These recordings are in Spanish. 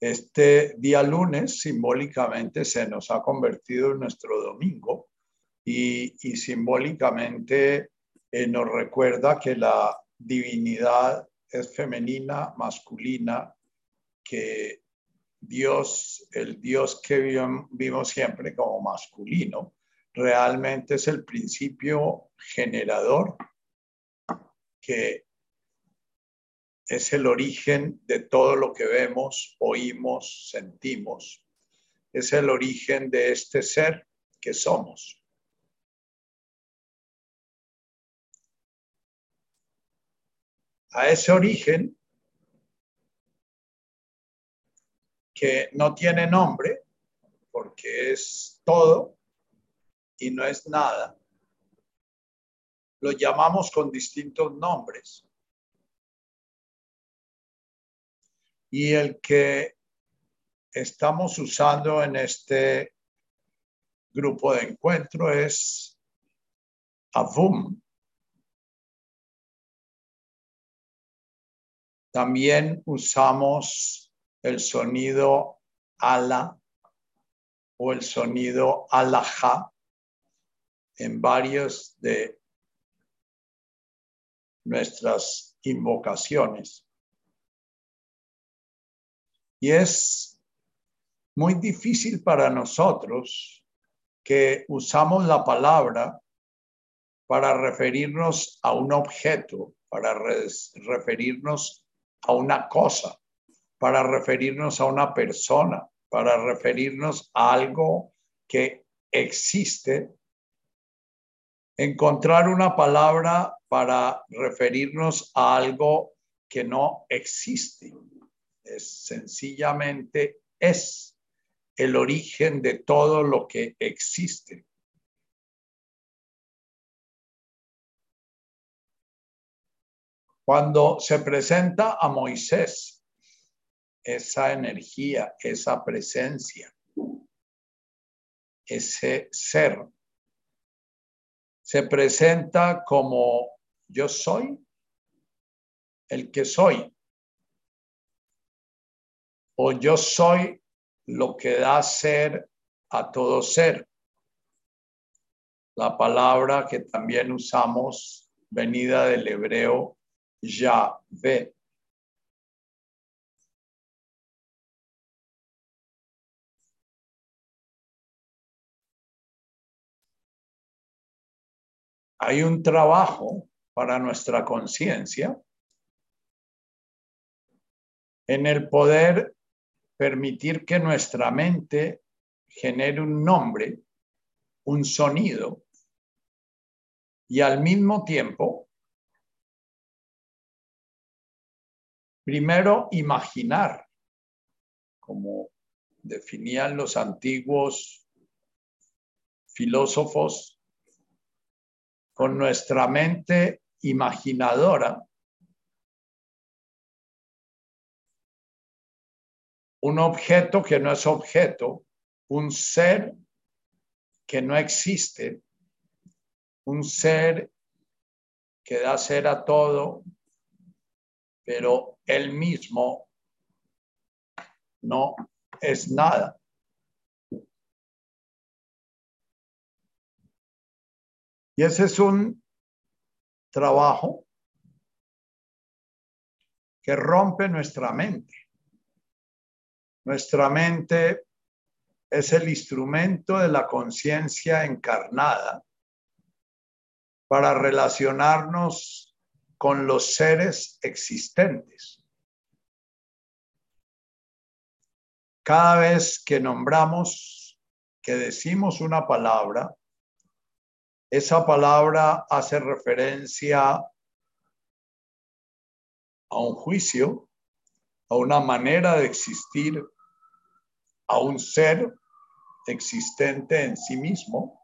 Este día lunes simbólicamente se nos ha convertido en nuestro domingo y, simbólicamente eh, nos recuerda que la divinidad es femenina, masculina, que Dios, el Dios que vimos siempre como masculino, realmente es el principio generador que es el origen de todo lo que vemos, oímos, sentimos. Es el origen de este ser que somos. A ese origen que no tiene nombre, porque es todo y no es nada, lo llamamos con distintos nombres. Y el que estamos usando en este grupo de encuentro es Avum. También usamos el sonido ala o el sonido alaja en varios de nuestras invocaciones. Y es muy difícil para nosotros que usamos la palabra para referirnos a un objeto, para referirnos a una cosa, para referirnos a una persona, para referirnos a algo que existe. Encontrar una palabra para referirnos a algo que no existe es sencillamente es el origen de todo lo que existe. Cuando se presenta a Moisés esa energía, esa presencia, ese ser, se presenta como yo soy el que soy o yo soy lo que da ser a todo ser. La palabra que también usamos, venida del hebreo Yahvé. Hay un trabajo para nuestra conciencia en el poder permitir que nuestra mente genere un nombre, un sonido, y al mismo tiempo, primero imaginar, como definían los antiguos filósofos, con nuestra mente imaginadora, un objeto que no es objeto, un ser que no existe, un ser que da ser a todo, pero él mismo no es nada. Y ese es un trabajo que rompe nuestra mente. Nuestra mente es el instrumento de la conciencia encarnada para relacionarnos con los seres existentes. Cada vez que nombramos, que decimos una palabra, esa palabra hace referencia a un juicio, a una manera de existir a un ser existente en sí mismo,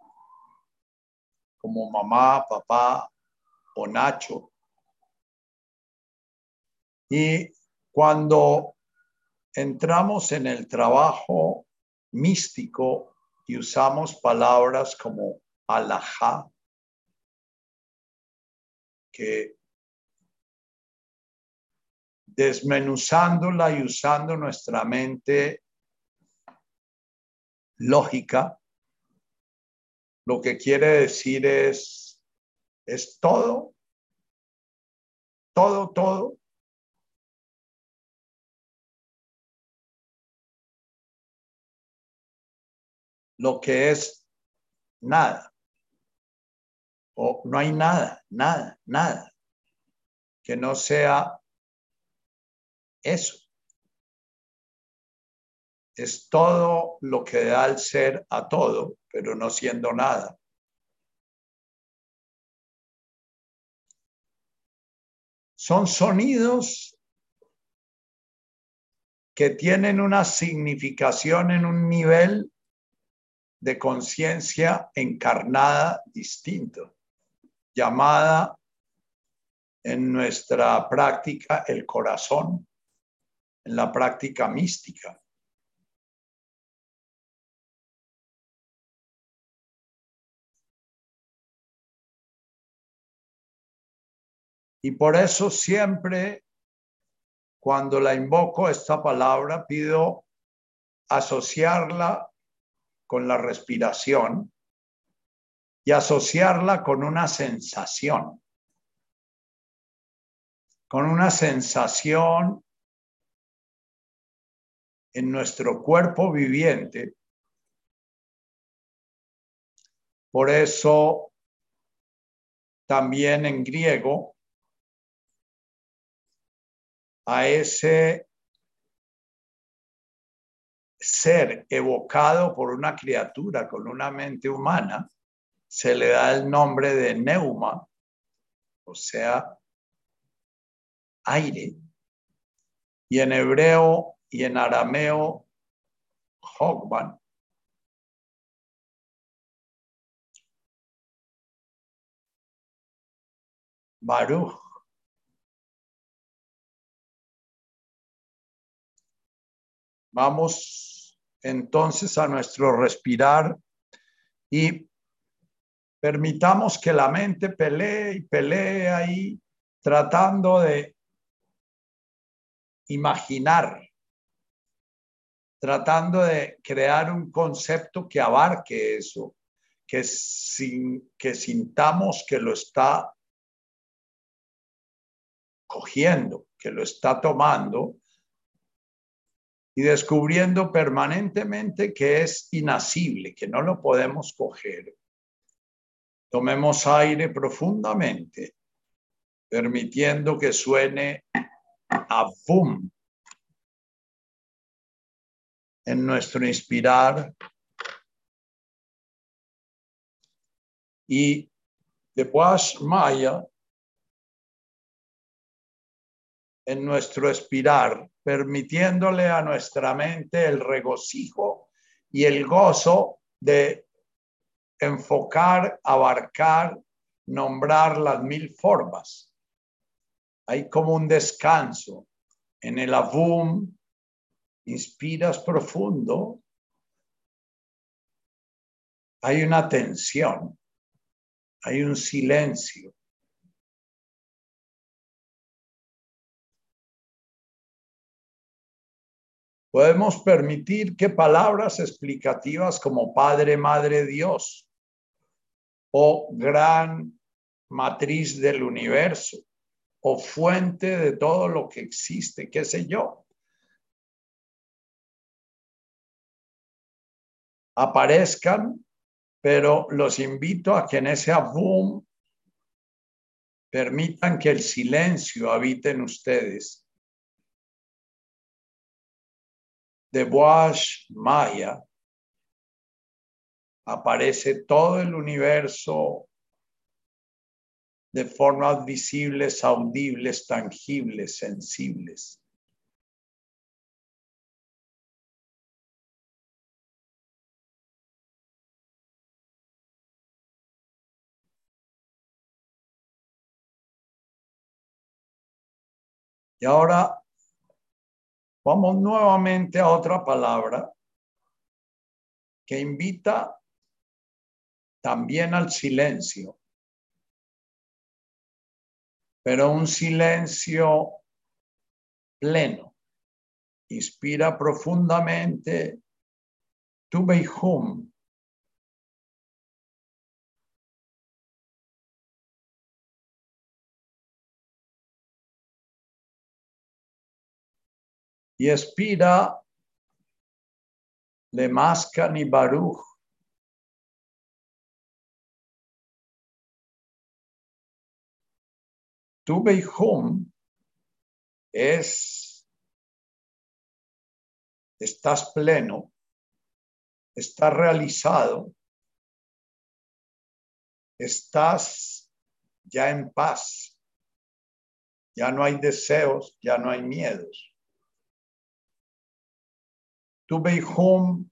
como mamá, papá o Nacho. Y cuando entramos en el trabajo místico y usamos palabras como alajá, que desmenuzándola y usando nuestra mente lógica, lo que quiere decir es, es todo, todo, todo. Lo que es nada. O no hay nada, nada, nada que no sea eso. Es todo lo que da el ser a todo, pero no siendo nada. Son sonidos que tienen una significación en un nivel de conciencia encarnada distinto, llamada en nuestra práctica el corazón, en la práctica mística. Y por eso siempre cuando la invoco esta palabra pido asociarla con la respiración y asociarla con una sensación, con una sensación en nuestro cuerpo viviente. Por eso también en griego a ese ser evocado por una criatura con una mente humana, se le da el nombre de neuma, o sea, aire. Y en hebreo y en arameo, Hogban. Baruch. Vamos entonces a nuestro respirar y permitamos que la mente pelee y pelee ahí tratando de imaginar, tratando de crear un concepto que abarque eso, que, sin, que sintamos que lo está cogiendo, que lo está tomando y descubriendo permanentemente que es inasible, que no lo podemos coger. Tomemos aire profundamente, permitiendo que suene a boom en nuestro inspirar y después Maya en nuestro expirar, permitiéndole a nuestra mente el regocijo y el gozo de enfocar, abarcar, nombrar las mil formas. Hay como un descanso. En el avum, inspiras profundo, hay una tensión, hay un silencio. Podemos permitir que palabras explicativas como Padre, Madre, Dios o gran matriz del universo o fuente de todo lo que existe, qué sé yo, aparezcan, pero los invito a que en ese boom permitan que el silencio habite en ustedes de Boas Maya aparece todo el universo de formas visibles, audibles, tangibles, sensibles. Y ahora Vamos nuevamente a otra palabra que invita también al silencio, pero un silencio pleno. Inspira profundamente. Tu Beihum. Y expira le ni Baruch. Tu Beihum es, estás pleno, estás realizado, estás ya en paz, ya no hay deseos, ya no hay miedos. Tu Beihum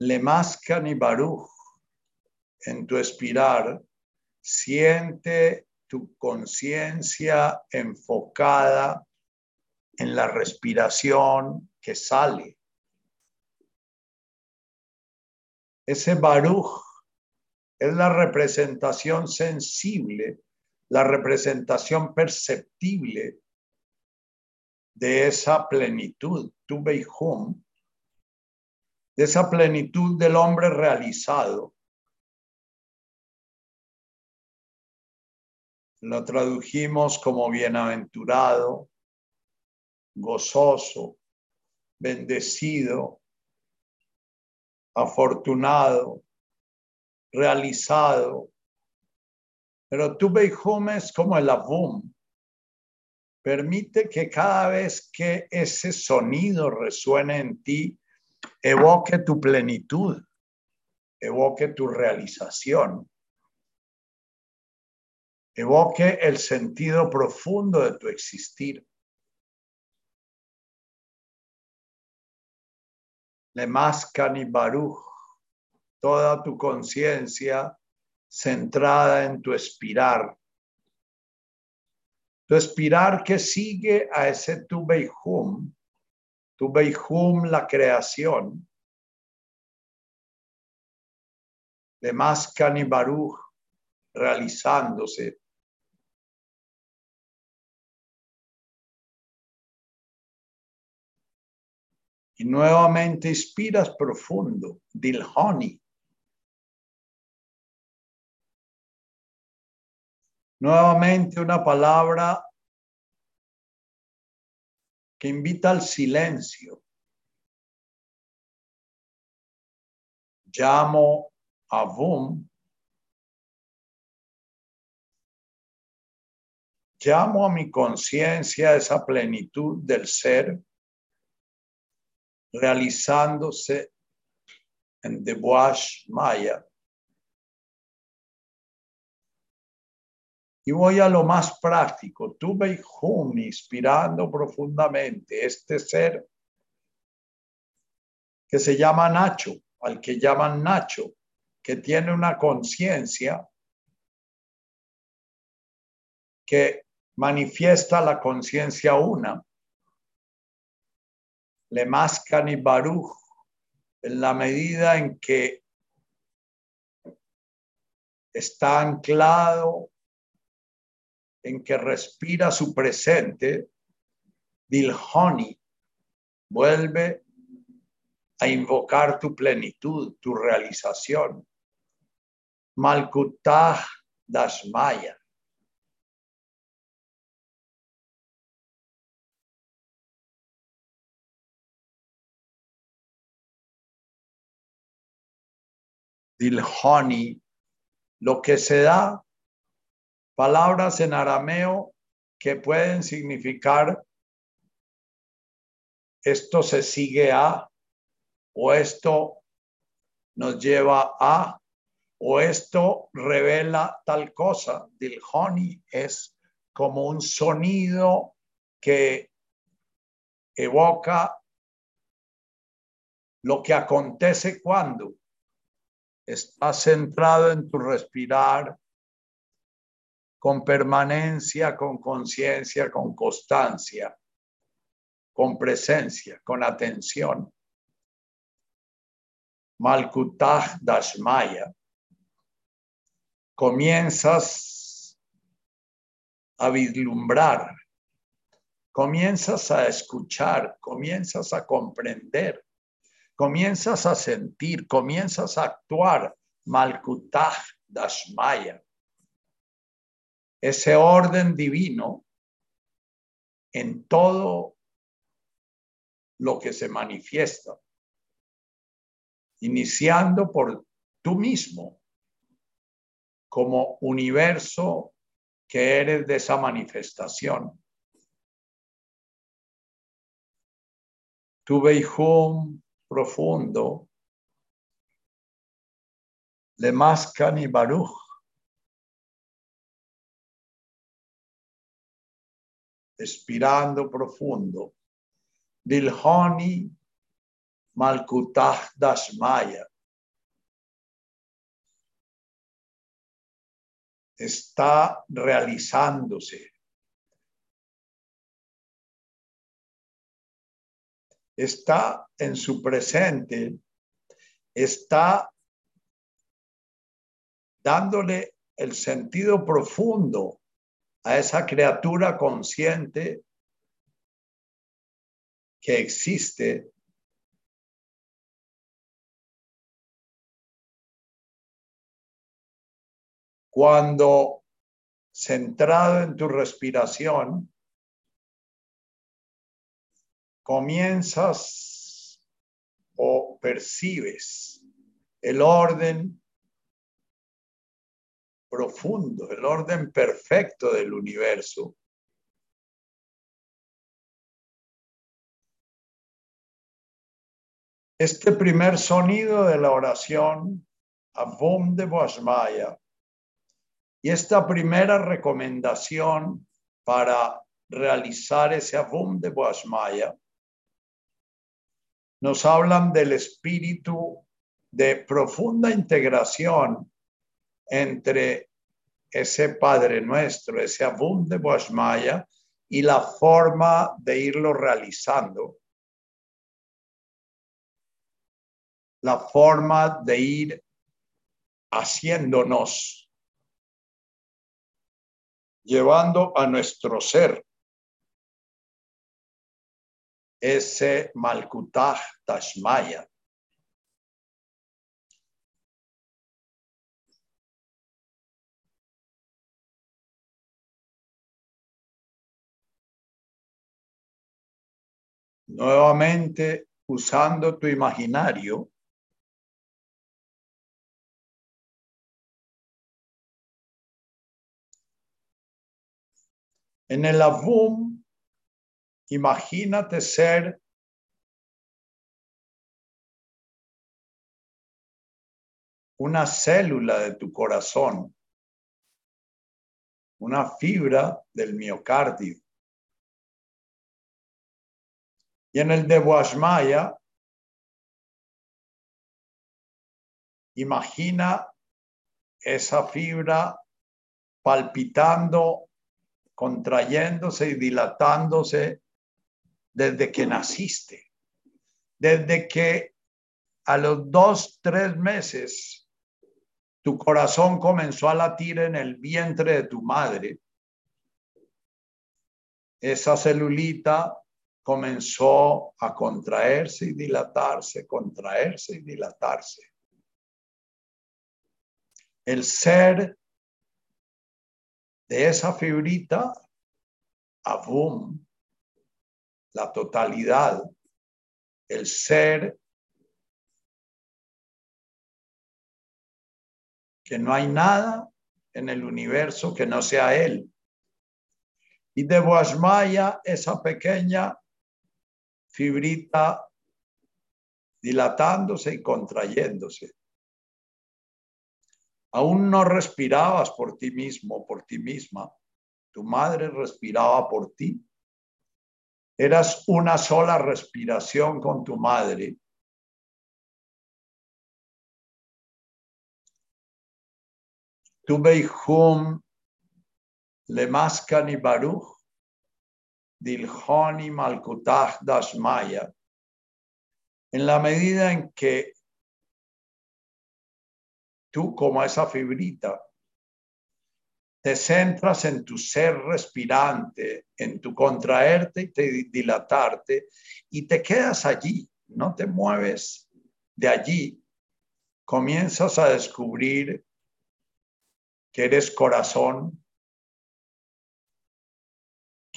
le ni Baruch en tu espirar, siente tu conciencia enfocada en la respiración que sale. Ese Baruch es la representación sensible, la representación perceptible de esa plenitud, tu Beihum, de esa plenitud del hombre realizado, Lo tradujimos como bienaventurado, gozoso, bendecido, afortunado, realizado. Pero tu Beijum es como el Avum. Permite que cada vez que ese sonido resuene en ti, evoque tu plenitud, evoque tu realización evoque el sentido profundo de tu existir. Le Lemaskani Baruch, toda tu conciencia centrada en tu espirar. Tu espirar que sigue a ese tu Beihum, tu Beihum la creación. Le Lemaskani Baruch, realizándose y nuevamente inspiras profundo, Dilhoni. Nuevamente una palabra que invita al silencio. Llamo a Vum. Llamo a mi conciencia esa plenitud del ser realizándose en Deboash Maya. Y voy a lo más práctico. Tuve Hum inspirando profundamente este ser que se llama Nacho, al que llaman Nacho, que tiene una conciencia que manifiesta la conciencia una le mascan y baruch, en la medida en que está anclado, en que respira su presente, Dilhoni, vuelve a invocar tu plenitud, tu realización. Malkutah Dashmaya. Dilhoni, lo que se da, palabras en arameo que pueden significar esto se sigue a, o esto nos lleva a, o esto revela tal cosa. Dilhoni es como un sonido que evoca lo que acontece cuando estás centrado en tu respirar con permanencia, con conciencia, con constancia, con presencia, con atención. Malkutah Dashmaya. Comienzas a vislumbrar, comienzas a escuchar, comienzas a comprender, comienzas a sentir, comienzas a actuar. Malkutah Dashmaya. Ese orden divino en todo lo que se manifiesta, iniciando por tú mismo como universo que eres de esa manifestación. Tu Beihum profundo, Le Mascan y Baruch, expirando profundo, Dilhoni Malkutah Dashmaya. Está realizándose. Está en su presente, está dándole el sentido profundo a esa criatura consciente que existe cuando centrado en tu respiración, comienzas o percibes el orden profundo, el orden perfecto del universo. Este primer sonido de la oración, Avum de Boasmaya, y esta primera recomendación para realizar ese Avum de Boasmaya, nos hablan del espíritu de profunda integración entre ese Padre Nuestro, ese Abum de Boashmaya y la forma de irlo realizando. La forma de ir haciéndonos, llevando a nuestro ser ese Malkutaj Tashmaya. Nuevamente usando tu imaginario, en el Avum, imagínate ser una célula de tu corazón, una fibra del miocardio. Y en el de Boashmaya, imagina esa fibra palpitando, contrayéndose y dilatándose desde que naciste, desde que a los dos, tres meses tu corazón comenzó a latir en el vientre de tu madre. Esa celulita comenzó a contraerse y dilatarse, contraerse y dilatarse. El ser de esa fibrita, abum, la totalidad, el ser que no hay nada en el universo que no sea él. Y de Boasmaya, esa pequeña fibrita dilatándose y contrayéndose. Aún no respirabas por ti mismo, por ti misma. Tu madre respiraba por ti. Eras una sola respiración con tu madre. Tu beihum le mascani baruch Dilhoni Malkutah Dashmaya, en la medida en que tú como esa fibrita te centras en tu ser respirante, en tu contraerte y te dilatarte, y te quedas allí, no te mueves de allí, comienzas a descubrir que eres corazón,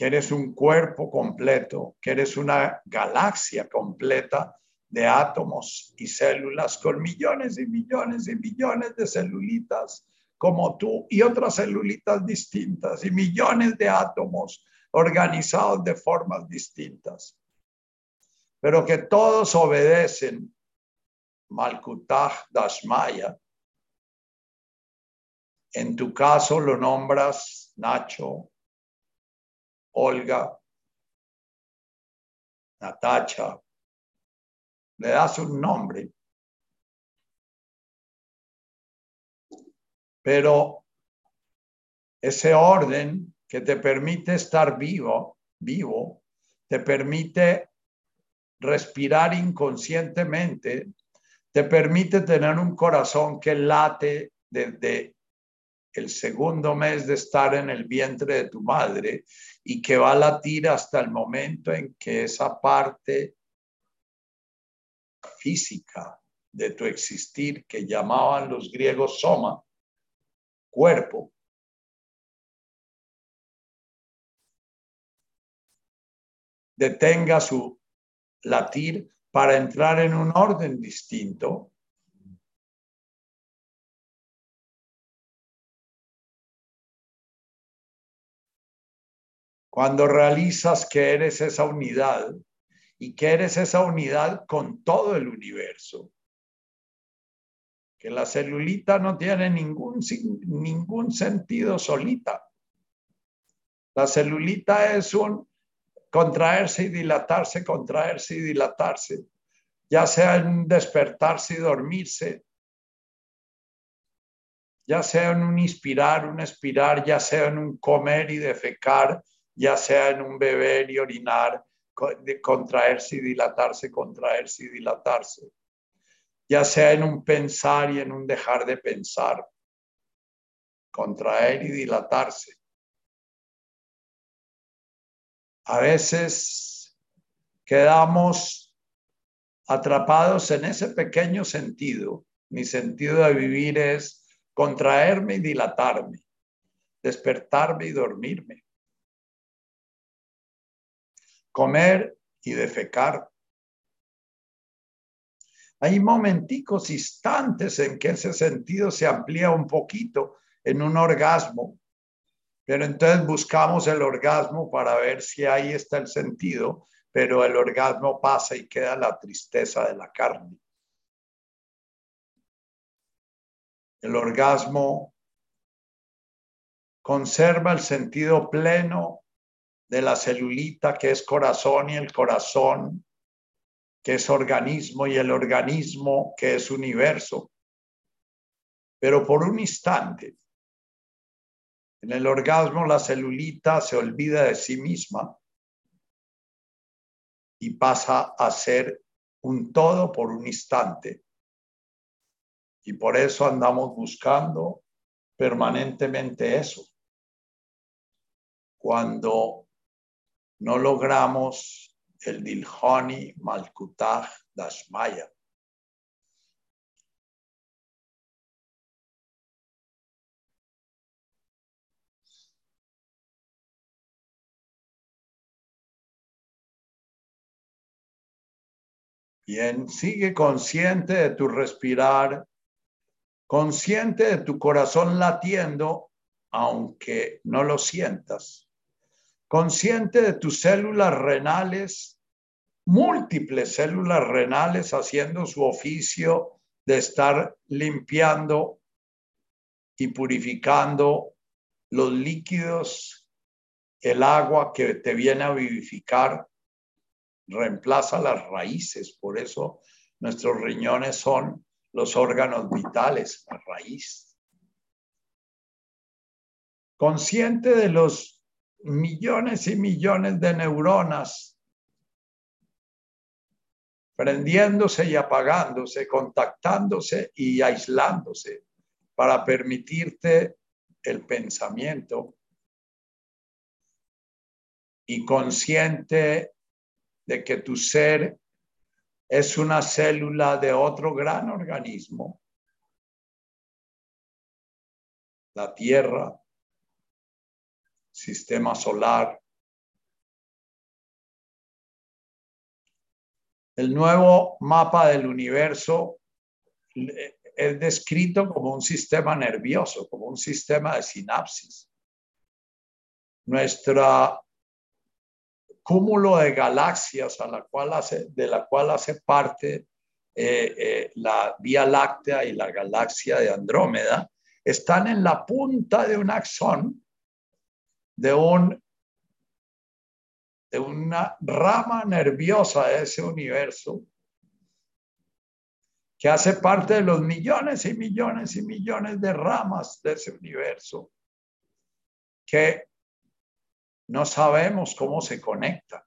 que eres un cuerpo completo, que eres una galaxia completa de átomos y células con millones y millones y millones de celulitas como tú y otras celulitas distintas y millones de átomos organizados de formas distintas, pero que todos obedecen Malkutah Dashmaya. En tu caso lo nombras Nacho, Olga, Natacha, le das un nombre. Pero ese orden que te permite estar vivo, vivo, te permite respirar inconscientemente, te permite tener un corazón que late desde el segundo mes de estar en el vientre de tu madre y que va a latir hasta el momento en que esa parte física de tu existir que llamaban los griegos soma, cuerpo, detenga su latir para entrar en un orden distinto Cuando realizas que eres esa unidad y que eres esa unidad con todo el universo. Que la celulita no tiene ningún, ningún sentido solita. La celulita es un contraerse y dilatarse, contraerse y dilatarse, ya sea en despertarse y dormirse, ya sea en un inspirar, un expirar, ya sea en un comer y defecar, ya sea en un beber y orinar, contraerse y dilatarse, contraerse y dilatarse, ya sea en un pensar y en un dejar de pensar, contraer y dilatarse. A veces quedamos atrapados en ese pequeño sentido. Mi sentido de vivir es contraerme y dilatarme, despertarme y dormirme comer y defecar. Hay momenticos, instantes en que ese sentido se amplía un poquito en un orgasmo, pero entonces buscamos el orgasmo para ver si ahí está el sentido, pero el orgasmo pasa y queda la tristeza de la carne. El orgasmo conserva el sentido pleno de la celulita que es corazón y el corazón que es organismo y el organismo que es universo. Pero por un instante, en el orgasmo la celulita se olvida de sí misma y pasa a ser un todo por un instante. Y por eso andamos buscando permanentemente eso. Cuando no logramos el Dilhoni Malkutaj Dashmaya. Bien, sigue consciente de tu respirar, consciente de tu corazón latiendo, aunque no lo sientas consciente de tus células renales, múltiples células renales haciendo su oficio de estar limpiando y purificando los líquidos, el agua que te viene a vivificar, reemplaza las raíces. Por eso nuestros riñones son los órganos vitales, la raíz. Consciente de los millones y millones de neuronas prendiéndose y apagándose, contactándose y aislándose para permitirte el pensamiento y consciente de que tu ser es una célula de otro gran organismo, la Tierra, sistema solar. El nuevo mapa del universo es descrito como un sistema nervioso, como un sistema de sinapsis. Nuestra cúmulo de galaxias de la cual hace parte eh, eh, la Vía Láctea y la galaxia de Andrómeda, están en la punta de un axón de, un, de una rama nerviosa de ese universo que hace parte de los millones y millones y millones de ramas de ese universo que no sabemos cómo se conecta.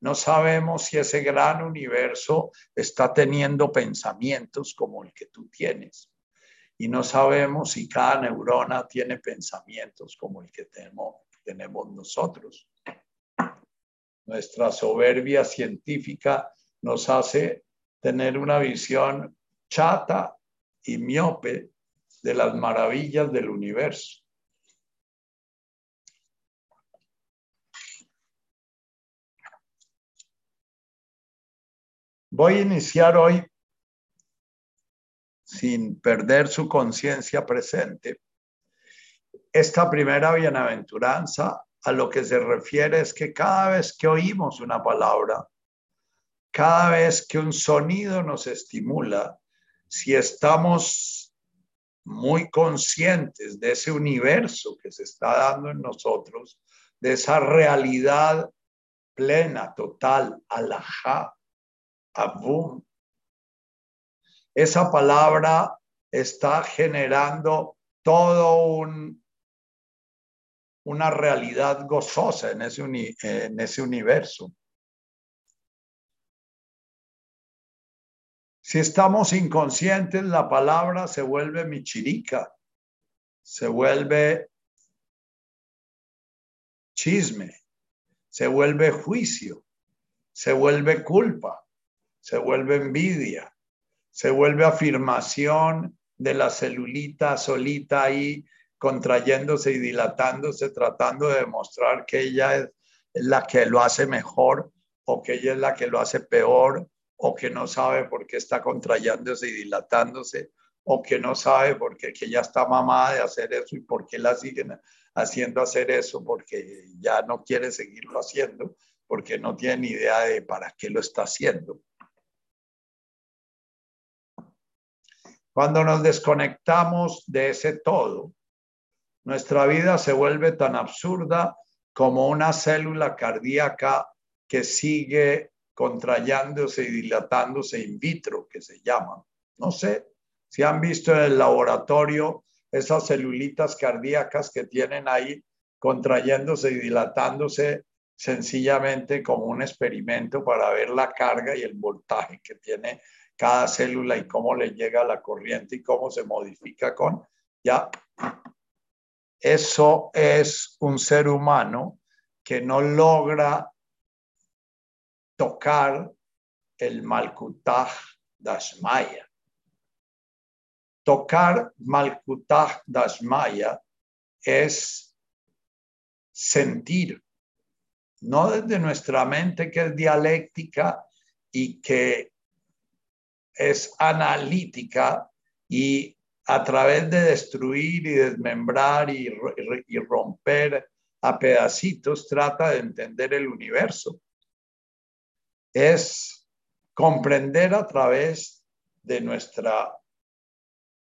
No sabemos si ese gran universo está teniendo pensamientos como el que tú tienes. Y no sabemos si cada neurona tiene pensamientos como el que tenemos, tenemos nosotros. Nuestra soberbia científica nos hace tener una visión chata y miope de las maravillas del universo. Voy a iniciar hoy, sin perder su conciencia presente, esta primera bienaventuranza a lo que se refiere es que cada vez que oímos una palabra, cada vez que un sonido nos estimula, si estamos muy conscientes de ese universo que se está dando en nosotros, de esa realidad plena, total, alajá, abum. Esa palabra está generando todo un, una realidad gozosa en ese, en ese universo. Si estamos inconscientes, la palabra se vuelve michirica, se vuelve chisme, se vuelve juicio, se vuelve culpa se vuelve envidia, se vuelve afirmación de la celulita solita ahí contrayéndose y dilatándose, tratando de demostrar que ella es la que lo hace mejor o que ella es la que lo hace peor o que no sabe por qué está contrayéndose y dilatándose o que no sabe por qué que ella está mamada de hacer eso y por qué la siguen haciendo hacer eso porque ya no quiere seguirlo haciendo porque no tiene ni idea de para qué lo está haciendo. Cuando nos desconectamos de ese todo, nuestra vida se vuelve tan absurda como una célula cardíaca que sigue contrayéndose y dilatándose in vitro, que se llama. No sé si han visto en el laboratorio esas celulitas cardíacas que tienen ahí contrayéndose y dilatándose sencillamente como un experimento para ver la carga y el voltaje que tiene cada célula y cómo le llega la corriente y cómo se modifica con, ya, eso es un ser humano que no logra tocar el Malkutaj Dashmaya. Tocar Malkutaj Dashmaya es sentir, no desde nuestra mente que es dialéctica y que es analítica y a través de destruir y desmembrar y, romper a pedacitos trata de entender el universo. Es comprender a través de nuestra,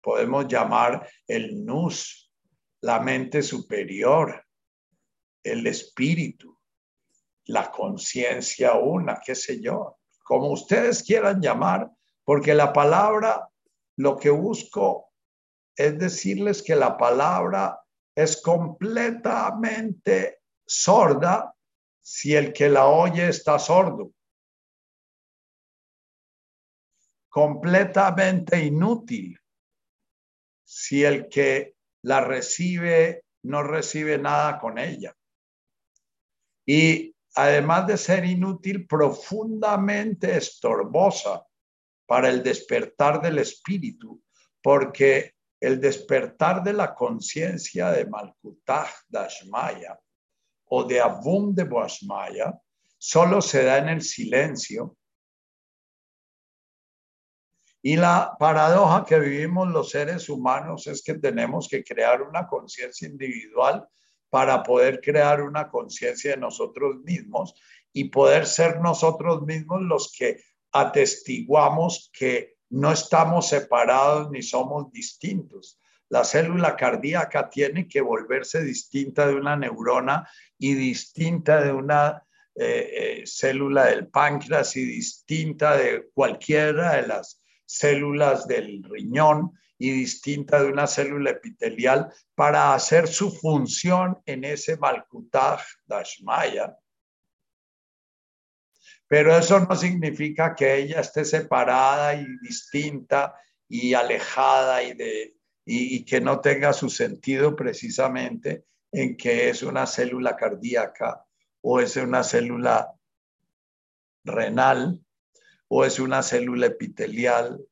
podemos llamar el nus, la mente superior, el espíritu, la conciencia una, qué sé yo, como ustedes quieran llamar, porque la palabra, lo que busco es decirles que la palabra es completamente sorda si el que la oye está sordo. Completamente inútil si el que la recibe, no recibe nada con ella. Y además de ser inútil, profundamente estorbosa para el despertar del espíritu, porque el despertar de la conciencia de Malkutaj Dashmaya o de Abum de Boashmaya solo se da en el silencio. Y la paradoja que vivimos los seres humanos es que tenemos que crear una conciencia individual para poder crear una conciencia de nosotros mismos y poder ser nosotros mismos los que atestiguamos que no estamos separados ni somos distintos. La célula cardíaca tiene que volverse distinta de una neurona y distinta de una eh, eh, célula del páncreas y distinta de cualquiera de las células del riñón y distinta de una célula epitelial para hacer su función en ese Malkutaj Dashmaya. Pero eso no significa que ella esté separada y distinta y alejada y, de, y, que no tenga su sentido precisamente en que es una célula cardíaca o es una célula renal o es una célula epitelial,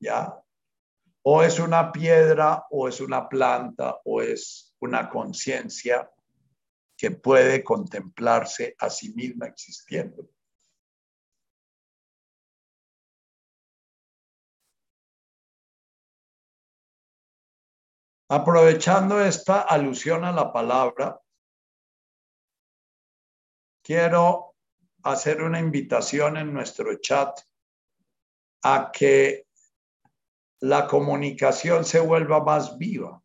¿ya? O es una piedra o es una planta o es una conciencia que puede contemplarse a sí misma existiendo. Aprovechando esta alusión a la palabra, quiero hacer una invitación en nuestro chat a que la comunicación se vuelva más viva.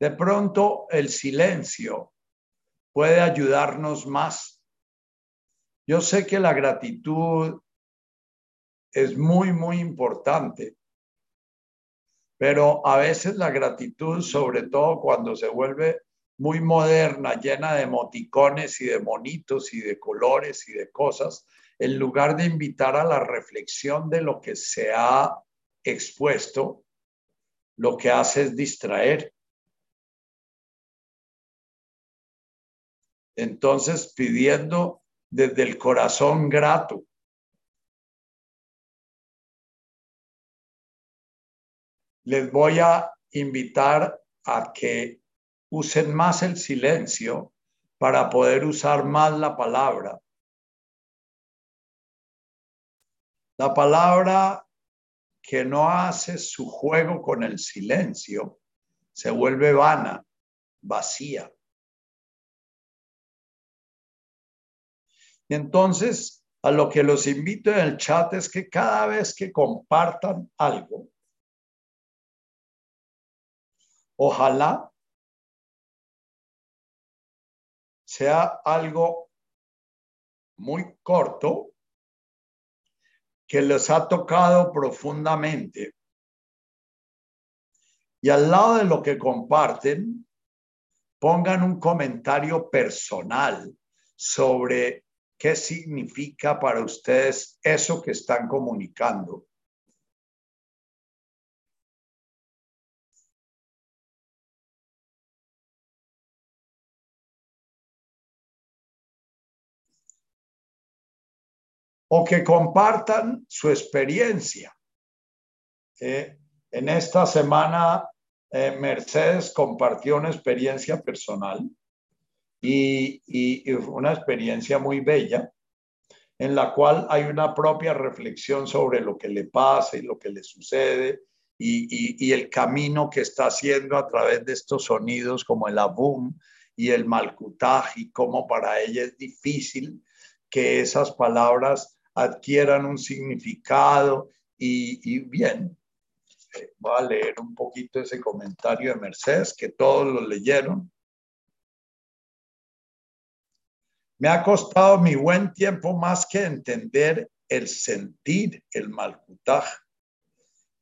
De pronto el silencio puede ayudarnos más. Yo sé que la gratitud es muy, muy importante, pero a veces la gratitud, sobre todo cuando se vuelve muy moderna, llena de emoticones y de monitos y de colores y de cosas, en lugar de invitar a la reflexión de lo que se ha expuesto, lo que hace es distraer. Entonces, pidiendo desde el corazón grato les voy a invitar a que usen más el silencio para poder usar más la palabra. La palabra que no hace su juego con el silencio se vuelve vana, vacía. Y entonces, a lo que los invito en el chat es que cada vez que compartan algo, Ojalá sea algo muy corto que les ha tocado profundamente. Y al lado de lo que comparten, pongan un comentario personal sobre qué significa para ustedes eso que están comunicando. O que compartan su experiencia. Eh, en esta semana, eh, Mercedes compartió una experiencia personal y, una experiencia muy bella en la cual hay una propia reflexión sobre lo que le pasa y lo que le sucede y, y, el camino que está haciendo a través de estos sonidos como el abum y el malkutaj y cómo para ella es difícil que esas palabras adquieran un significado y, bien, eh, voy a leer un poquito ese comentario de Mercedes, que todos lo leyeron. Me ha costado mi buen tiempo más que entender el sentir el malcutaj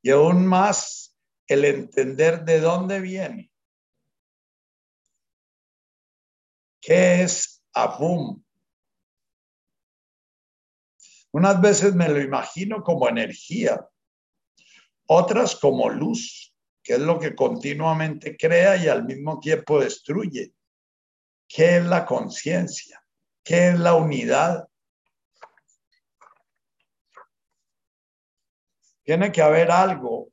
y aún más el entender de dónde viene. ¿Qué es Abum? Unas veces me lo imagino como energía, otras como luz que es lo que continuamente crea y al mismo tiempo destruye. ¿Qué es la conciencia? ¿Qué es la unidad? Tiene que haber algo,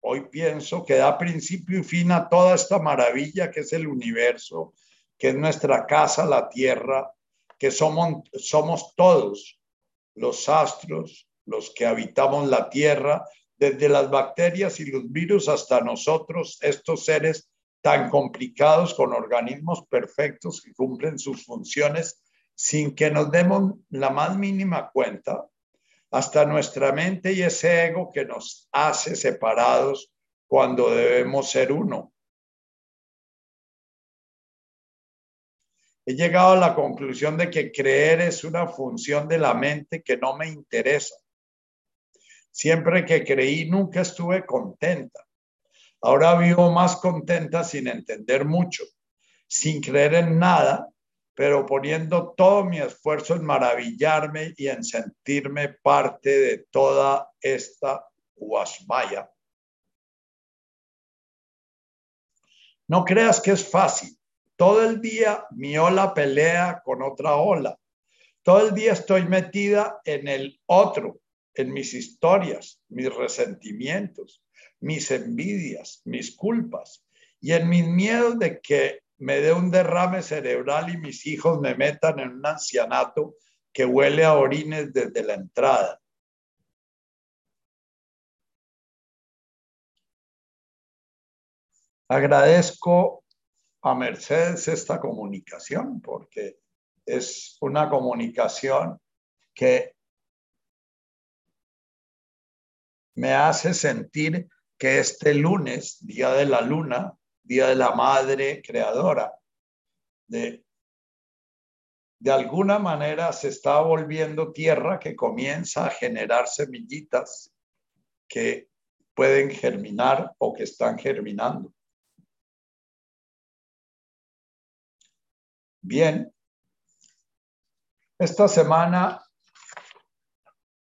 hoy pienso, que da principio y fin a toda esta maravilla que es el universo, que es nuestra casa, la tierra, que somos, somos todos los astros, los que habitamos la tierra, desde las bacterias y los virus hasta nosotros, estos seres tan complicados con organismos perfectos que cumplen sus funciones sin que nos demos la más mínima cuenta, hasta nuestra mente y ese ego que nos hace separados cuando debemos ser uno. He llegado a la conclusión de que creer es una función de la mente que no me interesa. Siempre que creí nunca estuve contenta. Ahora vivo más contenta sin entender mucho, sin creer en nada, pero poniendo todo mi esfuerzo en maravillarme y en sentirme parte de toda esta guasmaya. No creas que es fácil. Todo el día mi ola pelea con otra ola. Todo el día estoy metida en el otro, en mis historias, mis resentimientos, mis envidias, mis culpas y en mis miedos de que me dé un derrame cerebral y mis hijos me metan en un ancianato que huele a orines desde la entrada. Agradezco a Mercedes esta comunicación porque es una comunicación que me hace sentir que este lunes, Día de la Luna, Día de la Madre Creadora, de, de alguna manera se está volviendo tierra que comienza a generar semillitas que pueden germinar o que están germinando. Bien, esta semana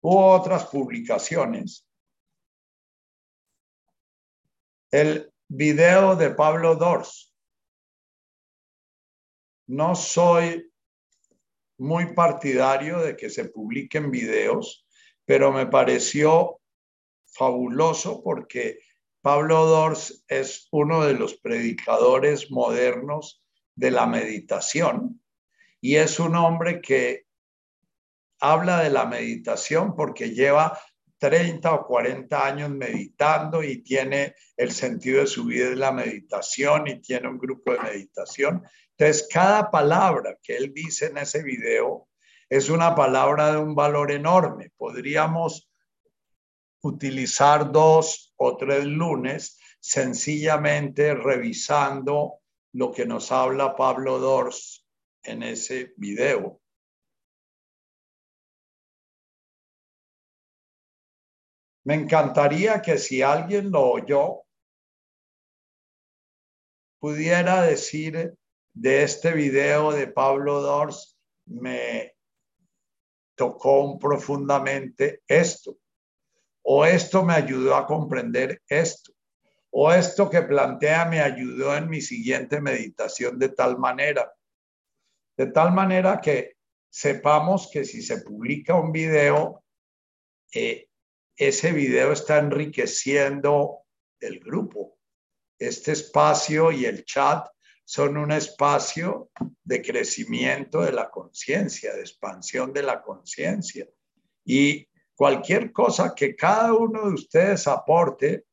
hubo otras publicaciones el video de Pablo Dors. No soy muy partidario de que se publiquen videos, pero me pareció fabuloso porque Pablo Dors es uno de los predicadores modernos de la meditación y es un hombre que habla de la meditación porque lleva 30 o 40 años meditando y tiene el sentido de su vida en la meditación y tiene un grupo de meditación. Entonces, cada palabra que él dice en ese video es una palabra de un valor enorme. Podríamos utilizar dos o tres lunes sencillamente revisando lo que nos habla Pablo Dors en ese video. Me encantaría que si alguien lo oyó, pudiera decir de este video de Pablo Dors, me tocó profundamente esto, o esto me ayudó a comprender esto, o esto que plantea me ayudó en mi siguiente meditación de tal manera, de tal manera que sepamos que si se publica un video, eh, ese video está enriqueciendo el grupo. Este espacio y el chat son un espacio de crecimiento de la conciencia, de expansión de la conciencia. Y cualquier cosa que cada uno de ustedes aporte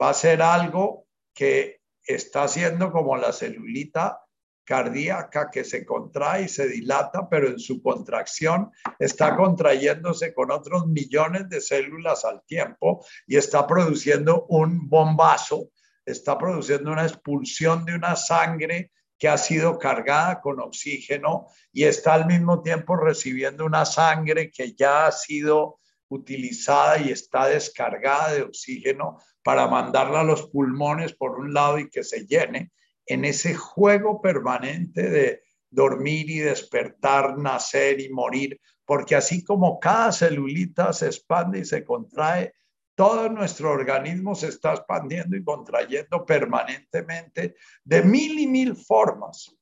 va a ser algo que está haciendo como la celulita cardíaca que se contrae y se dilata, pero en su contracción está contrayéndose con otros millones de células al tiempo y está produciendo un bombazo, está produciendo una expulsión de una sangre que ha sido cargada con oxígeno y está al mismo tiempo recibiendo una sangre que ya ha sido utilizada y está descargada de oxígeno para mandarla a los pulmones por un lado y que se llene en ese juego permanente de dormir y despertar, nacer y morir, porque así como cada celulita se expande y se contrae, todo nuestro organismo se está expandiendo y contrayendo permanentemente de mil y mil formas.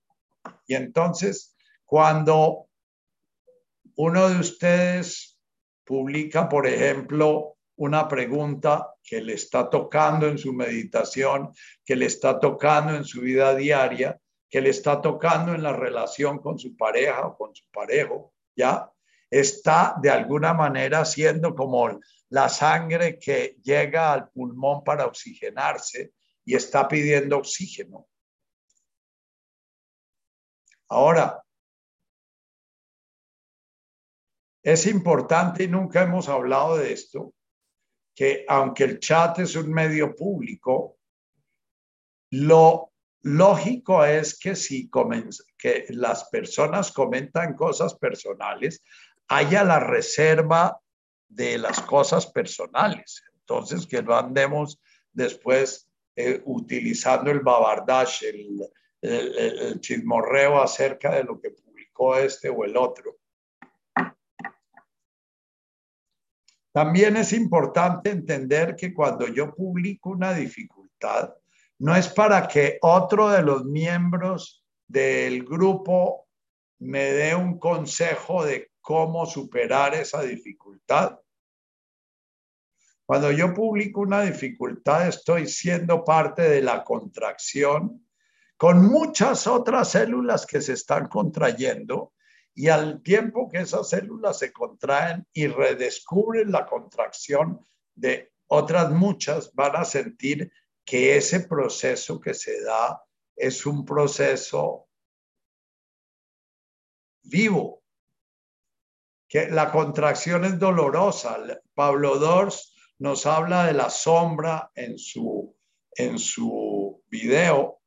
Y entonces, cuando uno de ustedes publica, por ejemplo, una pregunta que le está tocando en su meditación, que le está tocando en su vida diaria, que le está tocando en la relación con su pareja o con su parejo, ¿ya? Está de alguna manera siendo como la sangre que llega al pulmón para oxigenarse y está pidiendo oxígeno. Ahora, es importante y nunca hemos hablado de esto, que aunque el chat es un medio público, lo lógico es que si que las personas comentan cosas personales, haya la reserva de las cosas personales. Entonces, que no andemos después eh, utilizando el babardash, el, el, chismorreo acerca de lo que publicó este o el otro. También es importante entender que cuando yo publico una dificultad, no es para que otro de los miembros del grupo me dé un consejo de cómo superar esa dificultad. Cuando yo publico una dificultad, estoy siendo parte de la contracción con muchas otras células que se están contrayendo y al tiempo que esas células se contraen y redescubren la contracción de otras muchas, van a sentir que ese proceso que se da es un proceso vivo, que la contracción es dolorosa. Pablo Dors nos habla de la sombra en su, en su video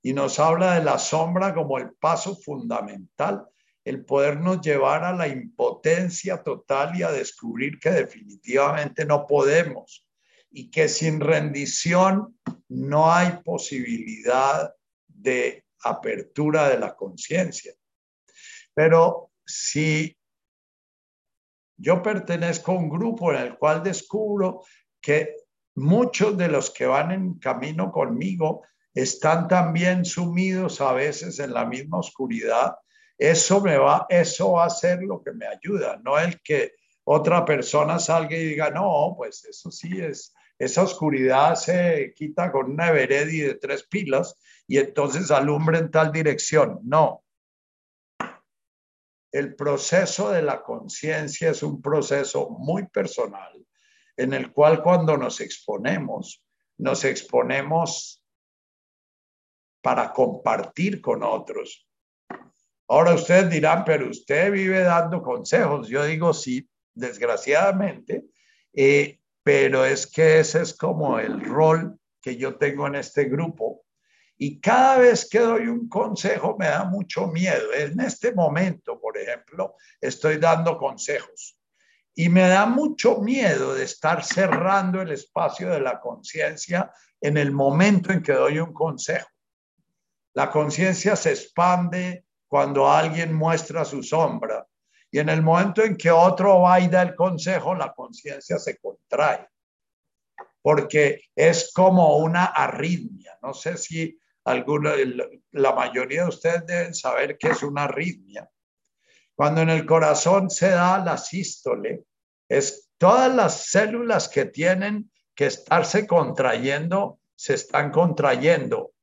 y nos habla de la sombra como el paso fundamental, el podernos llevar a la impotencia total y a descubrir que definitivamente no podemos y que sin rendición no hay posibilidad de apertura de la conciencia. Pero si yo pertenezco a un grupo en el cual descubro que muchos de los que van en camino conmigo están también sumidos a veces en la misma oscuridad. Eso me va, eso va a ser lo que me ayuda, no el que otra persona salga y diga, no, pues eso sí es, esa oscuridad se quita con una Everedi de tres pilas y entonces alumbra en tal dirección. No, el proceso de la conciencia es un proceso muy personal en el cual cuando nos exponemos, nos exponemos para compartir con otros. Ahora ustedes dirán, pero usted vive dando consejos. Yo digo sí, desgraciadamente, eh, pero es que ese es como el rol que yo tengo en este grupo y cada vez que doy un consejo me da mucho miedo. En este momento, por ejemplo, estoy dando consejos y me da mucho miedo de estar cerrando el espacio de la conciencia en el momento en que doy un consejo. La conciencia se expande cuando alguien muestra su sombra y en el momento en que otro va y da el consejo, la conciencia se contrae porque es como una arritmia. No sé si alguna, la mayoría de ustedes deben saber que es una arritmia. Cuando en el corazón se da la sístole, es todas las células que tienen que estarse contrayendo, se están contrayendo,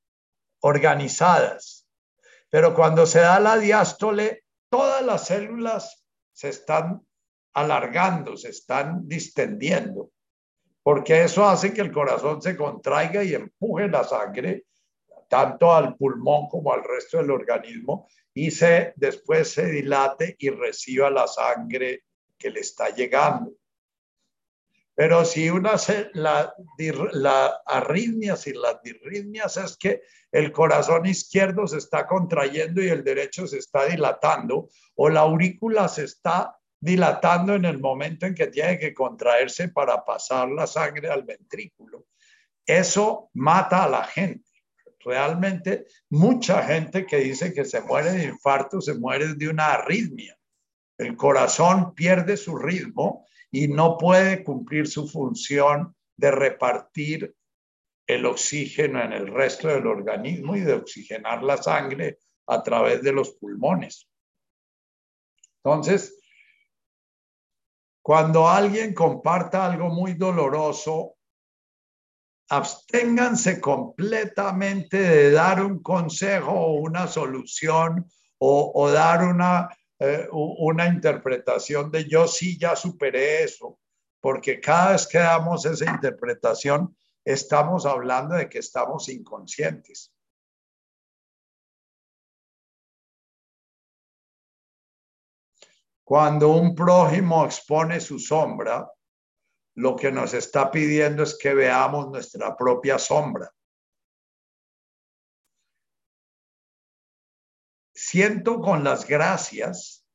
organizadas. Pero cuando se da la diástole, todas las células se están alargando, se están distendiendo, porque eso hace que el corazón se contraiga y empuje la sangre tanto al pulmón como al resto del organismo y se, después se dilate y reciba la sangre que le está llegando. Pero si una la, la arritmias y las disritmias es que el corazón izquierdo se está contrayendo y el derecho se está dilatando, o la aurícula se está dilatando en el momento en que tiene que contraerse para pasar la sangre al ventrículo. Eso mata a la gente realmente mucha gente que dice que se muere de infarto se muere de una arritmia. El corazón pierde su ritmo y no puede cumplir su función de repartir el oxígeno en el resto del organismo y de oxigenar la sangre a través de los pulmones. Entonces, cuando alguien comparta algo muy doloroso, absténganse completamente de dar un consejo o una solución o, dar una, eh, una interpretación de yo sí ya superé eso, porque cada vez que damos esa interpretación, estamos hablando de que estamos inconscientes. Cuando un prójimo expone su sombra, lo que nos está pidiendo es que veamos nuestra propia sombra. Siento con las gracias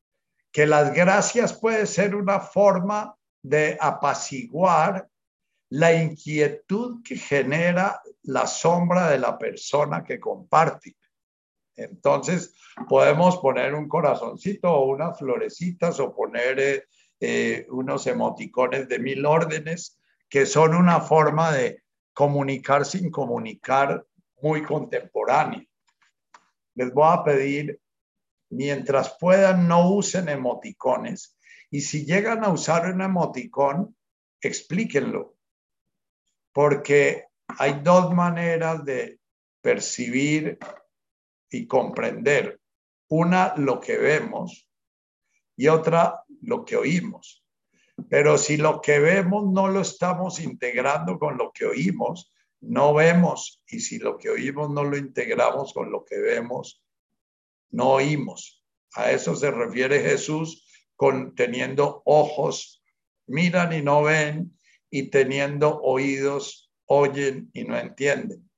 que las gracias puede ser una forma de apaciguar la inquietud que genera la sombra de la persona que comparte. Entonces, podemos poner un corazoncito o unas florecitas o poner eh, eh, unos emoticones de mil órdenes, que son una forma de comunicar sin comunicar muy contemporánea. Les voy a pedir, mientras puedan, no usen emoticones. Y si llegan a usar un emoticón, explíquenlo porque hay dos maneras de percibir y comprender. Una, lo que vemos y otra, lo que oímos. Pero si lo que vemos no lo estamos integrando con lo que oímos, no vemos. Y si lo que oímos no lo integramos con lo que vemos, no oímos. A eso se refiere Jesús con teniendo ojos, miran y no ven, y teniendo oídos, oyen y no entienden.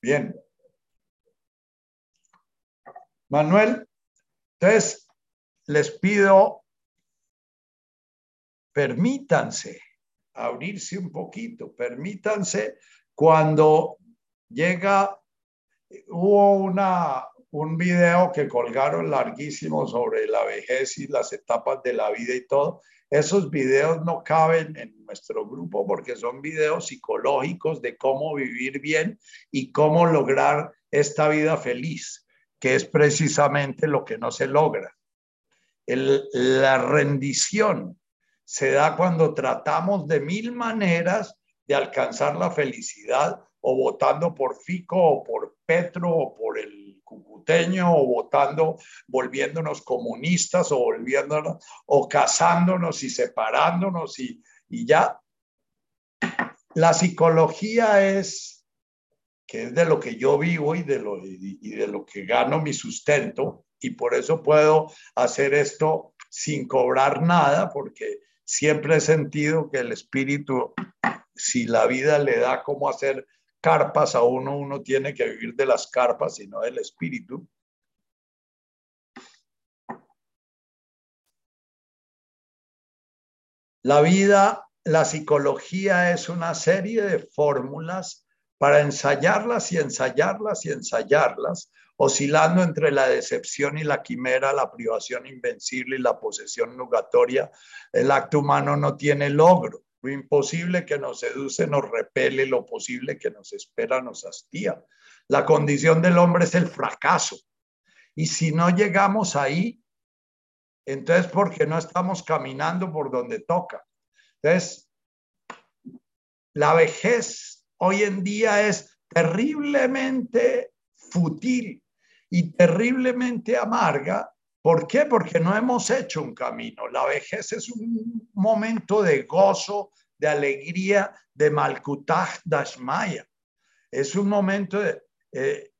Bien. Manuel, entonces les pido, permítanse abrirse un poquito, permítanse cuando llega, hubo una, un video que colgaron larguísimo sobre la vejez y las etapas de la vida y todo. Esos videos no caben en nuestro grupo porque son videos psicológicos de cómo vivir bien y cómo lograr esta vida feliz, que es precisamente lo que no se logra. la rendición se da cuando tratamos de mil maneras de alcanzar la felicidad o votando por Fico o por Petro o por el cucuteño o votando, volviéndonos comunistas o volviéndonos o casándonos y separándonos y, y ya. La psicología es, que es de lo que yo vivo y de lo, y de lo que gano mi sustento y por eso puedo hacer esto sin cobrar nada porque siempre he sentido que el espíritu, si la vida le da cómo hacer carpas a uno, uno tiene que vivir de las carpas y no del espíritu. La vida, la psicología es una serie de fórmulas para ensayarlas y ensayarlas y ensayarlas, oscilando entre la decepción y la quimera, la privación invencible y la posesión nugatoria. El acto humano no tiene logro. Lo imposible que nos seduce nos repele, lo posible que nos espera nos hastía. La condición del hombre es el fracaso. Y si no llegamos ahí, entonces porque no estamos caminando por donde toca. Entonces, la vejez hoy en día es terriblemente fútil y terriblemente amarga ¿Por qué? Porque no hemos hecho un camino. La vejez es un momento de gozo, de alegría, de Malkutah Dashmaya. Es un momento de, eh,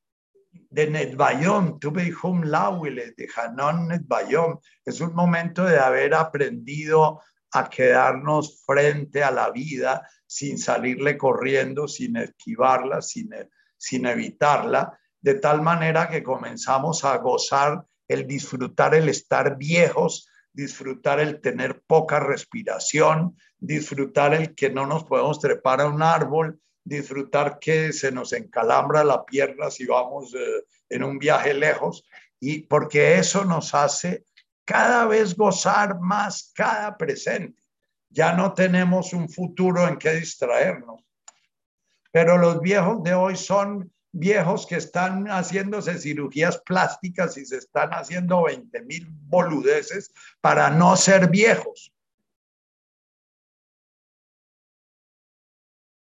de Netbayom, Tubehum Lawile, de Hanon Netbayom. Es un momento de haber aprendido a quedarnos frente a la vida sin salirle corriendo, sin esquivarla, sin, sin evitarla, de tal manera que comenzamos a gozar el disfrutar el estar viejos, disfrutar el tener poca respiración, disfrutar el que no nos podemos trepar a un árbol, disfrutar que se nos encalambra la pierna si vamos eh, en un viaje lejos. y porque eso nos hace cada vez gozar más cada presente. Ya no tenemos un futuro en que distraernos. Pero los viejos de hoy son viejos que están haciéndose cirugías plásticas y se están haciendo 20 mil boludeces para no ser viejos.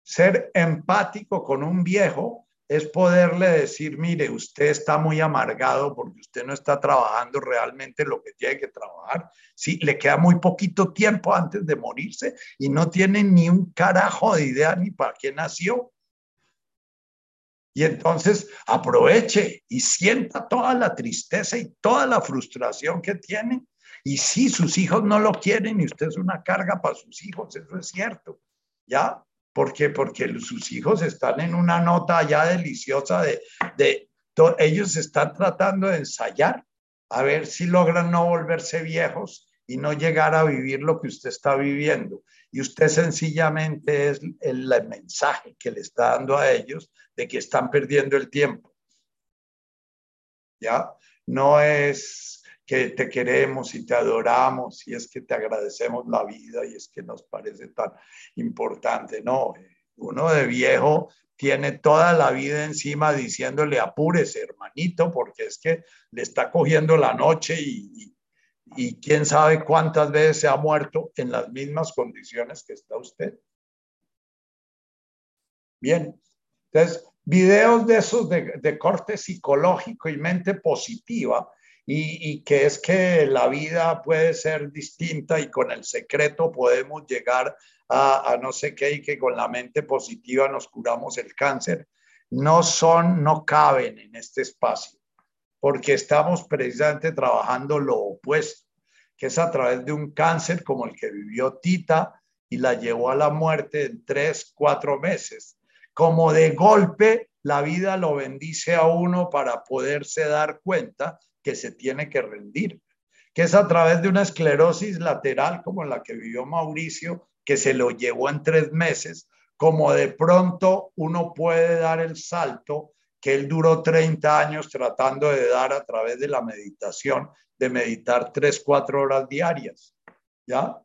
Ser empático con un viejo es poderle decir, mire, usted está muy amargado porque usted no está trabajando realmente lo que tiene que trabajar. Sí, le queda muy poquito tiempo antes de morirse y no tiene ni un carajo de idea ni para qué nació. Y entonces aproveche y sienta toda la tristeza y toda la frustración que tiene. Y si sus hijos no lo quieren y usted es una carga para sus hijos, eso es cierto. ¿Ya? ¿Por qué? Porque sus hijos están en una nota ya deliciosa de, de ellos están tratando de ensayar a ver si logran no volverse viejos y no llegar a vivir lo que usted está viviendo. Y usted sencillamente es el, el mensaje que le está dando a ellos de que están perdiendo el tiempo. ¿Ya? No es que te queremos y te adoramos y es que te agradecemos la vida y es que nos parece tan importante. No, uno de viejo tiene toda la vida encima diciéndole apúrese, hermanito, porque es que le está cogiendo la noche y, y quién sabe cuántas veces se ha muerto en las mismas condiciones que está usted. Bien, entonces, videos de esos de, corte psicológico y mente positiva, y, que es que la vida puede ser distinta y con el secreto podemos llegar a, a, no sé qué y que con la mente positiva nos curamos el cáncer, no son, no caben en este espacio, porque estamos precisamente trabajando lo opuesto, que es a través de un cáncer como el que vivió Tita y la llevó a la muerte en tres, cuatro meses. Como de golpe la vida lo bendice a uno para poderse dar cuenta que se tiene que rendir, que es a través de una esclerosis lateral como la que vivió Mauricio, que se lo llevó en tres meses, como de pronto uno puede dar el salto que él duró 30 años tratando de dar a través de la meditación, de meditar tres, cuatro horas diarias, ¿ya?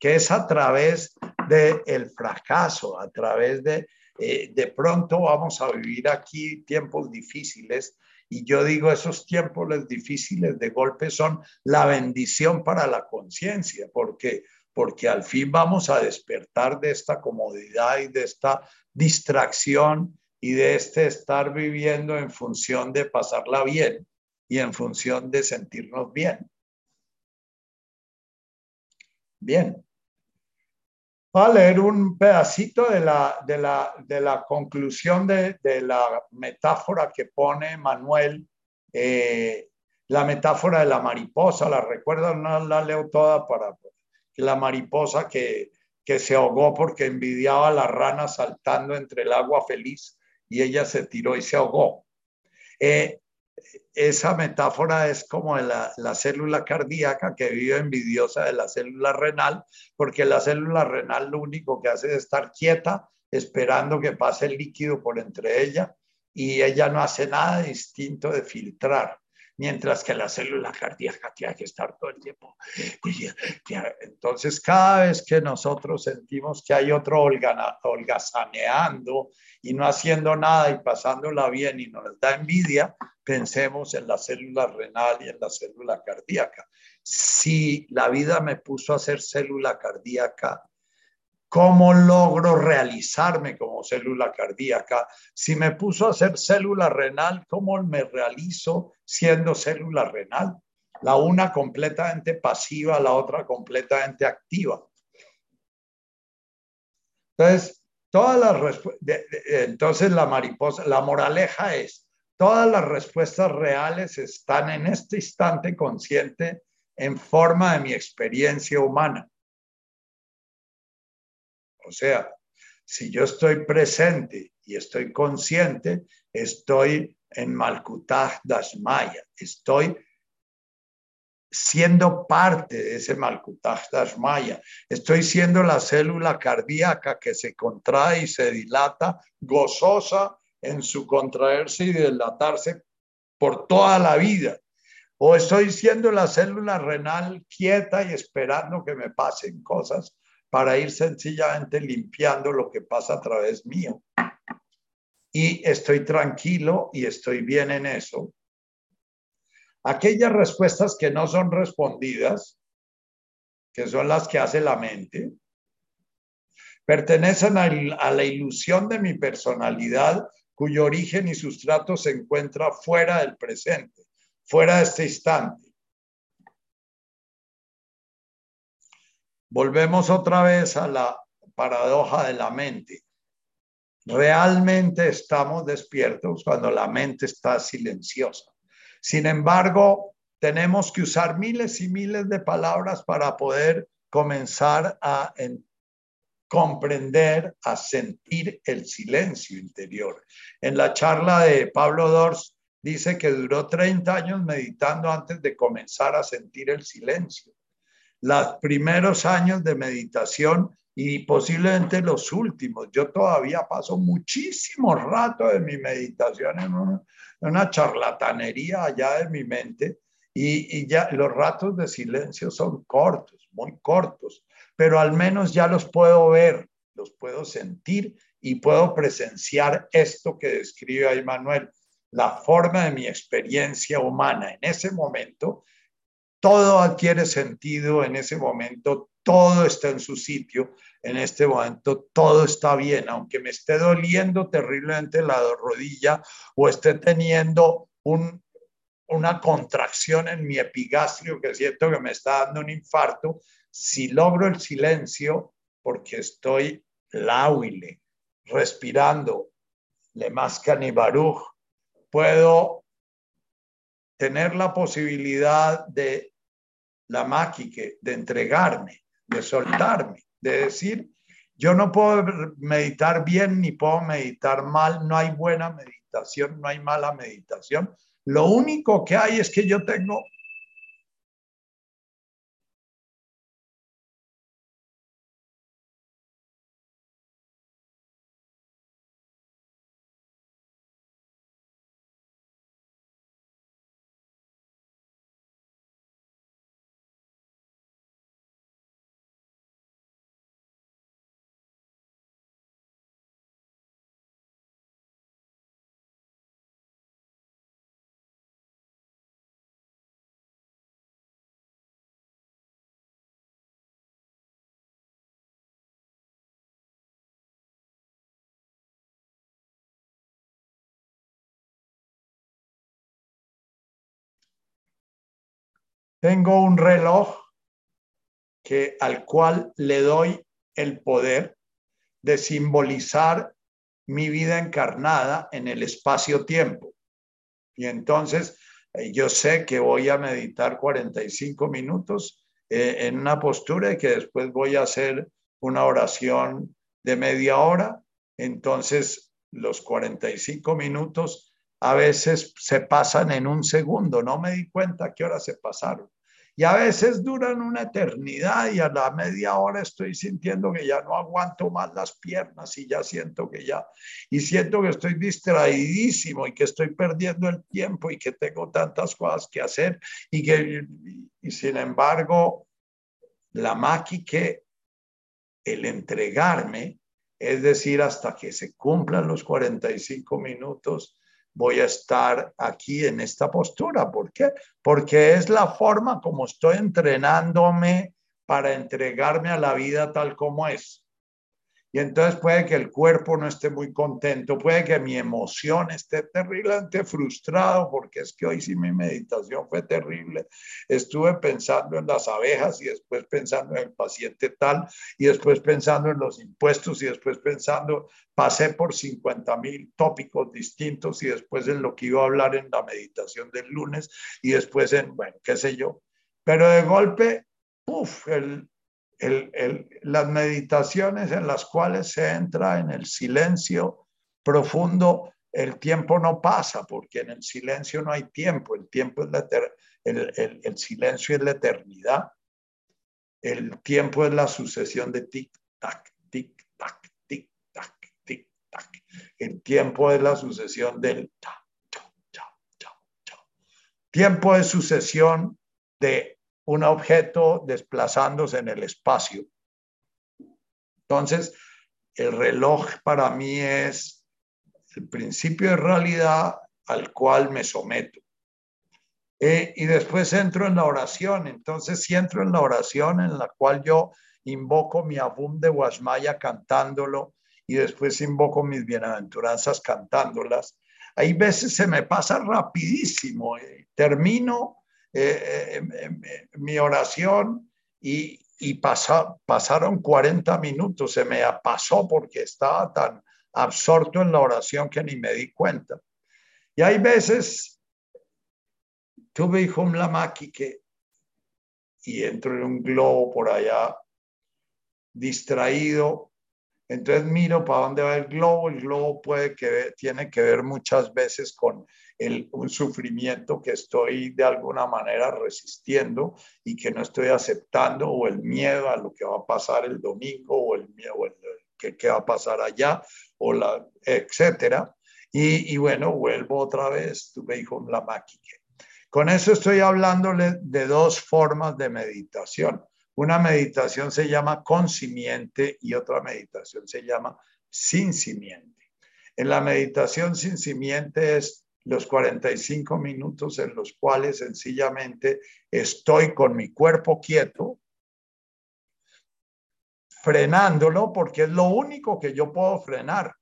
Que es a través del el fracaso, a través de eh, de pronto vamos a vivir aquí tiempos difíciles y yo digo, esos tiempos difíciles de golpe son la bendición para la conciencia, porque porque al fin vamos a despertar de esta comodidad y de esta distracción y de este estar viviendo en función de pasarla bien y en función de sentirnos bien. Bien. Voy a leer un pedacito de la, de la, de la conclusión de, de, la metáfora que pone Manuel, eh, la metáfora de la mariposa, la recuerdan, no la leo toda para la mariposa que, que se ahogó porque envidiaba a la rana saltando entre el agua feliz y ella se tiró y se ahogó. Eh, esa metáfora es como la, la, célula cardíaca que vive envidiosa de la célula renal, porque la célula renal lo único que hace es estar quieta, esperando que pase el líquido por entre ella, y ella no hace nada distinto de filtrar mientras que la célula cardíaca tiene que estar todo el tiempo. Entonces, cada vez que nosotros sentimos que hay otro holgazaneando y no haciendo nada y pasándola bien y nos da envidia, pensemos en la célula renal y en la célula cardíaca. Si la vida me puso a hacer célula cardíaca, ¿Cómo logro realizarme como célula cardíaca? Si me puso a ser célula renal, ¿cómo me realizo siendo célula renal? La una completamente pasiva, la otra completamente activa. Entonces, todas las entonces la mariposa, la moraleja es, todas las respuestas reales están en este instante consciente en forma de mi experiencia humana. O sea, si yo estoy presente y estoy consciente, estoy en Malkutaj Dashmaya, estoy siendo parte de ese Malkutaj Dashmaya, estoy siendo la célula cardíaca que se contrae y se dilata, gozosa en su contraerse y dilatarse por toda la vida. O estoy siendo la célula renal quieta y esperando que me pasen cosas para ir sencillamente limpiando lo que pasa a través mío. Y estoy tranquilo y estoy bien en eso. Aquellas respuestas que no son respondidas, que son las que hace la mente, pertenecen a la ilusión de mi personalidad cuyo origen y sustrato se encuentra fuera del presente, fuera de este instante. Volvemos otra vez a la paradoja de la mente. Realmente estamos despiertos cuando la mente está silenciosa. Sin embargo, tenemos que usar miles y miles de palabras para poder comenzar a comprender, a sentir el silencio interior. En la charla de Pablo Dors dice que duró 30 años meditando antes de comenzar a sentir el silencio. Los primeros años de meditación y posiblemente los últimos. Yo todavía paso muchísimo rato de mi meditación en una, charlatanería allá de mi mente y, y ya los ratos de silencio son cortos, muy cortos pero al menos ya los puedo ver, los puedo sentir y puedo presenciar esto que describe ahí Manuel, la forma de mi experiencia humana. En ese momento, todo adquiere sentido, en ese momento, todo está en su sitio, en este momento, todo está bien, aunque me esté doliendo terriblemente la rodilla o esté teniendo un, una contracción en mi epigastrio que siento que me está dando un infarto, si logro el silencio, porque estoy lauile, respirando, le mascan y baruch, puedo tener la posibilidad de la máquica, de entregarme, de soltarme, de decir, yo no puedo meditar bien ni puedo meditar mal, no hay buena meditación, no hay mala meditación. Lo único que hay es que yo tengo Tengo un reloj que, al cual le doy el poder de simbolizar mi vida encarnada en el espacio-tiempo. Y entonces eh, yo sé que voy a meditar 45 minutos eh, en una postura y que después voy a hacer una oración de media hora. Entonces los 45 minutos a veces se pasan en un segundo. No me di cuenta qué hora se pasaron y a veces duran una eternidad y a la media hora estoy sintiendo que ya no aguanto más las piernas y ya siento que ya, y siento que estoy distraidísimo y que estoy perdiendo el tiempo y que tengo tantas cosas que hacer y que, sin embargo, la máquina que el entregarme, es decir, hasta que se cumplan los 45 minutos, voy a estar aquí en esta postura. ¿Por qué? Porque es la forma como estoy entrenándome para entregarme a la vida tal como es. Y entonces puede que el cuerpo no esté muy contento, puede que mi emoción esté terriblemente frustrado, porque es que hoy sí mi meditación fue terrible. Estuve pensando en las abejas y después pensando en el paciente tal, y después pensando en los impuestos y después pensando, pasé por 50 mil tópicos distintos y después en lo que iba a hablar en la meditación del lunes y después en, bueno, qué sé yo. Pero de golpe, uff, el, las meditaciones en las cuales se entra en el silencio profundo, el tiempo no pasa porque en el silencio no hay tiempo, el tiempo es la el, silencio es la eternidad, el tiempo es la sucesión de tic-tac, tic-tac, tic-tac, tic-tac, el tiempo es la sucesión del ta, ta, ta, tiempo de sucesión de un objeto desplazándose en el espacio. Entonces, el reloj para mí es el principio de realidad al cual me someto. Eh, y después entro en la oración. Entonces, si entro en la oración en la cual yo invoco mi abum de Guasmaya cantándolo y después invoco mis bienaventuranzas cantándolas, hay veces se me pasa rapidísimo. Eh, termino eh, mi oración y, y pasaron 40 minutos, se me pasó porque estaba tan absorto en la oración que ni me di cuenta. Y hay veces, tuve hijo la que y entro en un globo por allá, distraído. Entonces miro para dónde va el globo. El globo puede que tiene que ver muchas veces con el, un sufrimiento que estoy de alguna manera resistiendo y que no estoy aceptando, o el miedo a lo que va a pasar el domingo, o el miedo a que, que va a pasar allá, o la, etcétera. Y, bueno, vuelvo otra vez, tuve hijo la máquina. Con eso estoy hablándole de dos formas de meditación. Una meditación se llama con simiente y otra meditación se llama sin simiente. En la meditación sin simiente es los 45 minutos en los cuales sencillamente estoy con mi cuerpo quieto, frenándolo porque es lo único que yo puedo frenar.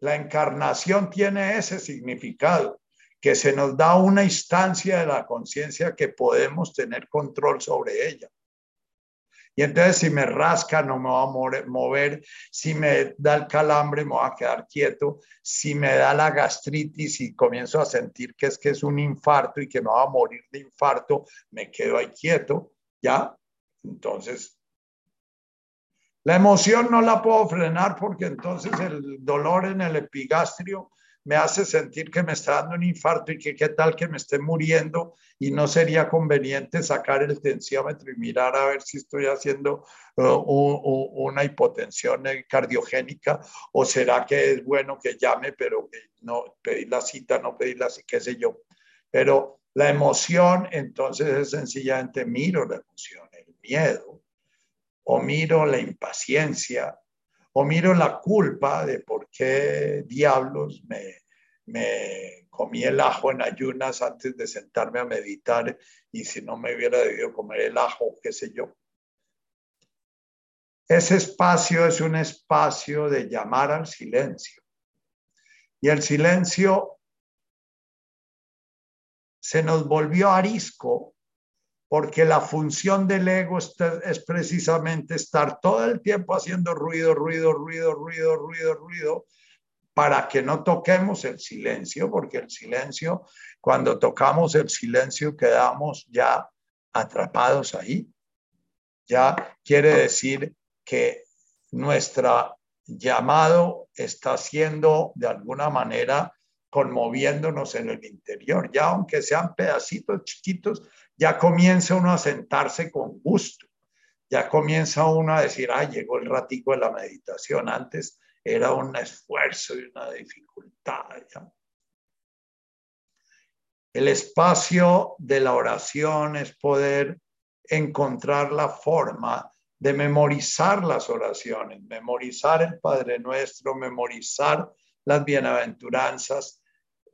La encarnación tiene ese significado, que se nos da una instancia de la conciencia que podemos tener control sobre ella. Y entonces si me rasca no me va a mover, si me da el calambre me voy a quedar quieto, si me da la gastritis y comienzo a sentir que es que es un infarto y que me va a morir de infarto, me quedo ahí quieto, ¿ya? Entonces la emoción no la puedo frenar porque entonces el dolor en el epigastrio me hace sentir que me está dando un infarto y que qué tal que me esté muriendo y no sería conveniente sacar el tensiómetro y mirar a ver si estoy haciendo uh, una hipotensión cardiogénica o será que es bueno que llame pero que no pedí la cita, no pedí la qué sé yo. Pero la emoción entonces es sencillamente miro la emoción, el miedo o miro la impaciencia, o miro la culpa de por qué diablos me, me comí el ajo en ayunas antes de sentarme a meditar y si no me hubiera debido comer el ajo, qué sé yo. Ese espacio es un espacio de llamar al silencio. Y el silencio se nos volvió arisco porque la función del ego es precisamente estar todo el tiempo haciendo ruido, ruido, ruido, ruido, ruido, ruido, para que no toquemos el silencio, porque el silencio, cuando tocamos el silencio, quedamos ya atrapados ahí. Ya quiere decir que nuestro llamado está siendo de alguna manera conmoviéndonos en el interior, ya aunque sean pedacitos chiquitos ya comienza uno a sentarse con gusto, ya comienza uno a decir, ah, llegó el ratico de la meditación, antes era un esfuerzo y una dificultad. El espacio de la oración es poder encontrar la forma de memorizar las oraciones, memorizar el Padre Nuestro, memorizar las bienaventuranzas.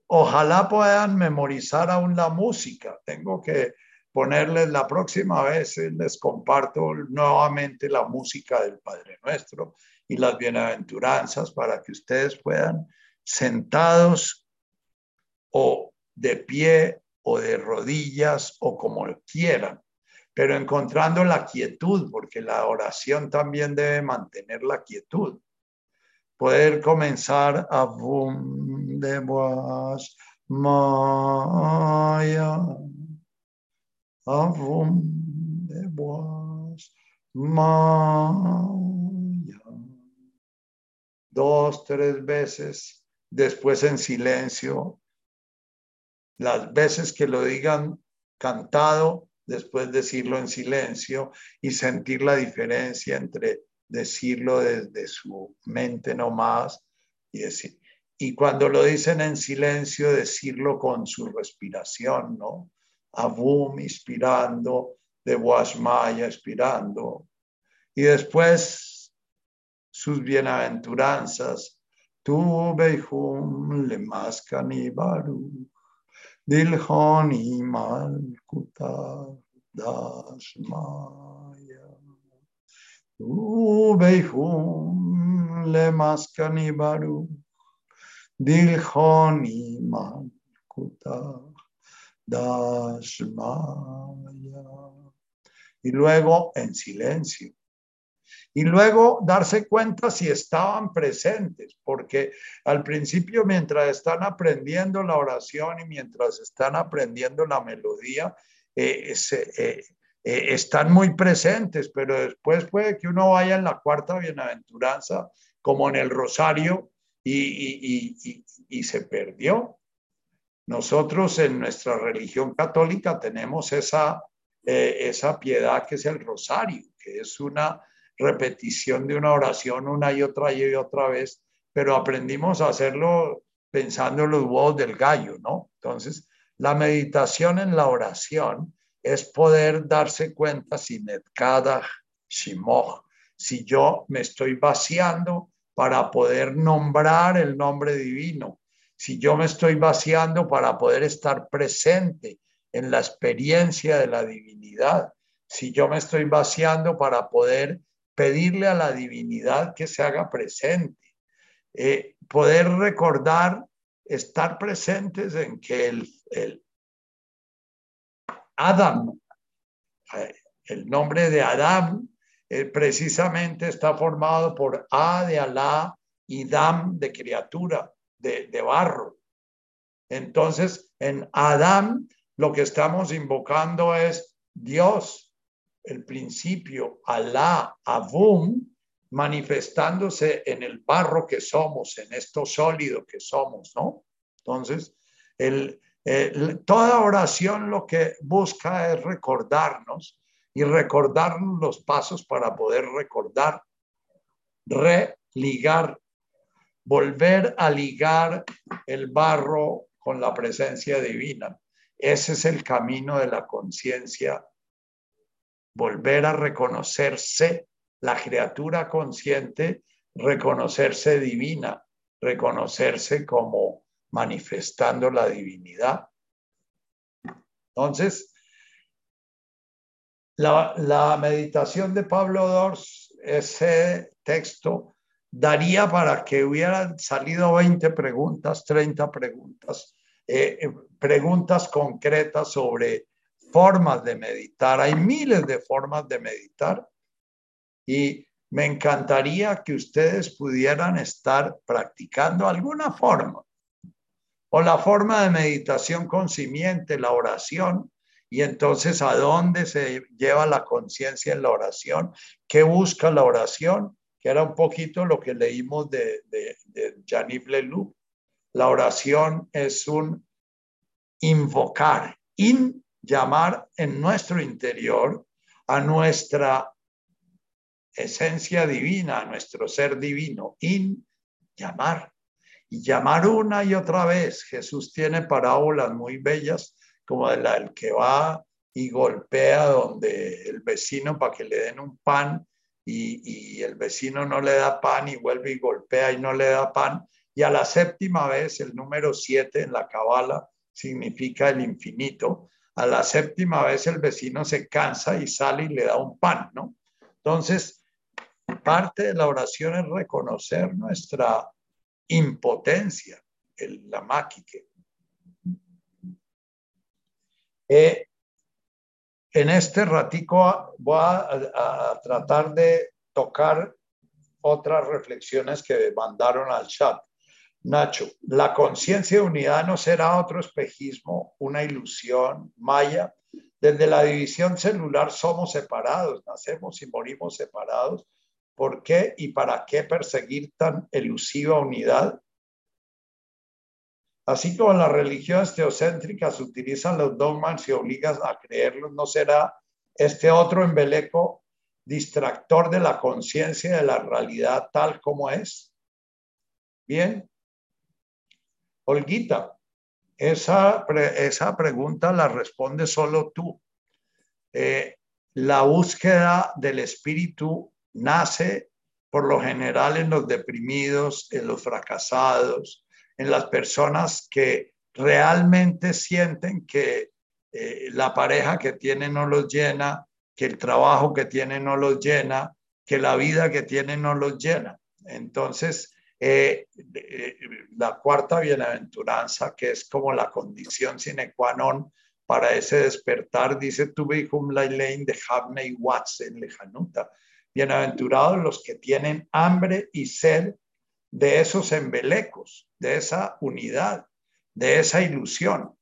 Ojalá puedan memorizar aún la música. Tengo que ponerles la próxima vez, les comparto nuevamente la música del Padre Nuestro y las bienaventuranzas para que ustedes puedan sentados o de pie o de rodillas o como quieran, pero encontrando la quietud, porque la oración también debe mantener la quietud. Poder comenzar a de Maya avum de boas maya. Dos, tres veces, después en silencio. Las veces que lo digan cantado, después decirlo en silencio y sentir la diferencia entre decirlo desde su mente nomás y decir. y cuando lo dicen en silencio, decirlo con su respiración, ¿no? Abum inspirando, de Boasmaya expirando. Y después sus bienaventuranzas, tu beihum le maskani baru, dilhoni malkuta dasmaya. Tu beihum le maskani baru, Dilhoni Malkuta Dashmaya. Y luego en silencio. Y luego darse cuenta si estaban presentes, porque al principio mientras están aprendiendo la oración y mientras están aprendiendo la melodía, eh, eh, eh, están muy presentes, pero después puede que uno vaya en la cuarta bienaventuranza, como en el rosario, y, se perdió. Nosotros en nuestra religión católica tenemos esa, eh, esa piedad que es el rosario, que es una repetición de una oración una y otra y otra vez, pero aprendimos a hacerlo pensando en los huevos del gallo, ¿no? Entonces, la meditación en la oración es poder darse cuenta si cada shimoch, si yo me estoy vaciando para poder nombrar el nombre divino, si yo me estoy vaciando para poder estar presente en la experiencia de la divinidad, si yo me estoy vaciando para poder pedirle a la divinidad que se haga presente, eh, poder recordar, estar presentes en que el, el Adam, eh, el nombre de Adam eh, precisamente está formado por A de Alá y Dam de criatura, de, barro. Entonces, en Adam lo que estamos invocando es Dios, el principio, Alá, Abum, manifestándose en el barro que somos, en esto sólido que somos, ¿no? Entonces, toda oración lo que busca es recordarnos y recordar los pasos para poder recordar, religar, volver a ligar el barro con la presencia divina. Ese es el camino de la conciencia. Volver a reconocerse la criatura consciente, reconocerse divina, reconocerse como manifestando la divinidad. Entonces, la, meditación de Pablo Dors, ese texto, daría para que hubieran salido 20 preguntas, 30 preguntas, eh, eh, preguntas concretas sobre formas de meditar. Hay miles de formas de meditar y me encantaría que ustedes pudieran estar practicando alguna forma o la forma de meditación consciente, la oración, y entonces, ¿a dónde se lleva la conciencia en la oración? ¿Qué busca la oración? Que era un poquito lo que leímos de, de, de Leloup. La oración es un invocar, in llamar en nuestro interior a nuestra esencia divina, a nuestro ser divino, in llamar. Y llamar una y otra vez. Jesús tiene parábolas muy bellas como el, el que va y golpea donde el vecino para que le den un pan y, el vecino no le da pan y vuelve y golpea y no le da pan. Y a la séptima vez, el número siete en la cabala significa el infinito. A la séptima vez el vecino se cansa y sale y le da un pan, ¿no? Entonces, parte de la oración es reconocer nuestra impotencia, el, la máquina. Eh, en este ratico voy a, tratar de tocar otras reflexiones que mandaron al chat. Nacho, la conciencia de unidad no será otro espejismo, una ilusión maya. Desde la división celular somos separados, nacemos y morimos separados. ¿Por qué y para qué perseguir tan elusiva unidad? Así como las religiones teocéntricas utilizan los dogmas y obligan a creerlos, ¿no será este otro embeleco distractor de la conciencia de la realidad tal como es? Bien, Olguita, esa, esa pregunta la responde solo tú. Eh, la búsqueda del espíritu nace por lo general en los deprimidos, en los fracasados, en las personas que realmente sienten que eh, la pareja que tienen no los llena, que el trabajo que tienen no los llena, que la vida que tienen no los llena. Entonces, eh, eh, la cuarta bienaventuranza, que es como la condición sine qua non para ese despertar, dice tu la lane de Havney Watts en Lejanuta. Bienaventurados los que tienen hambre y sed de esos embelecos, de esa unidad, de esa ilusión.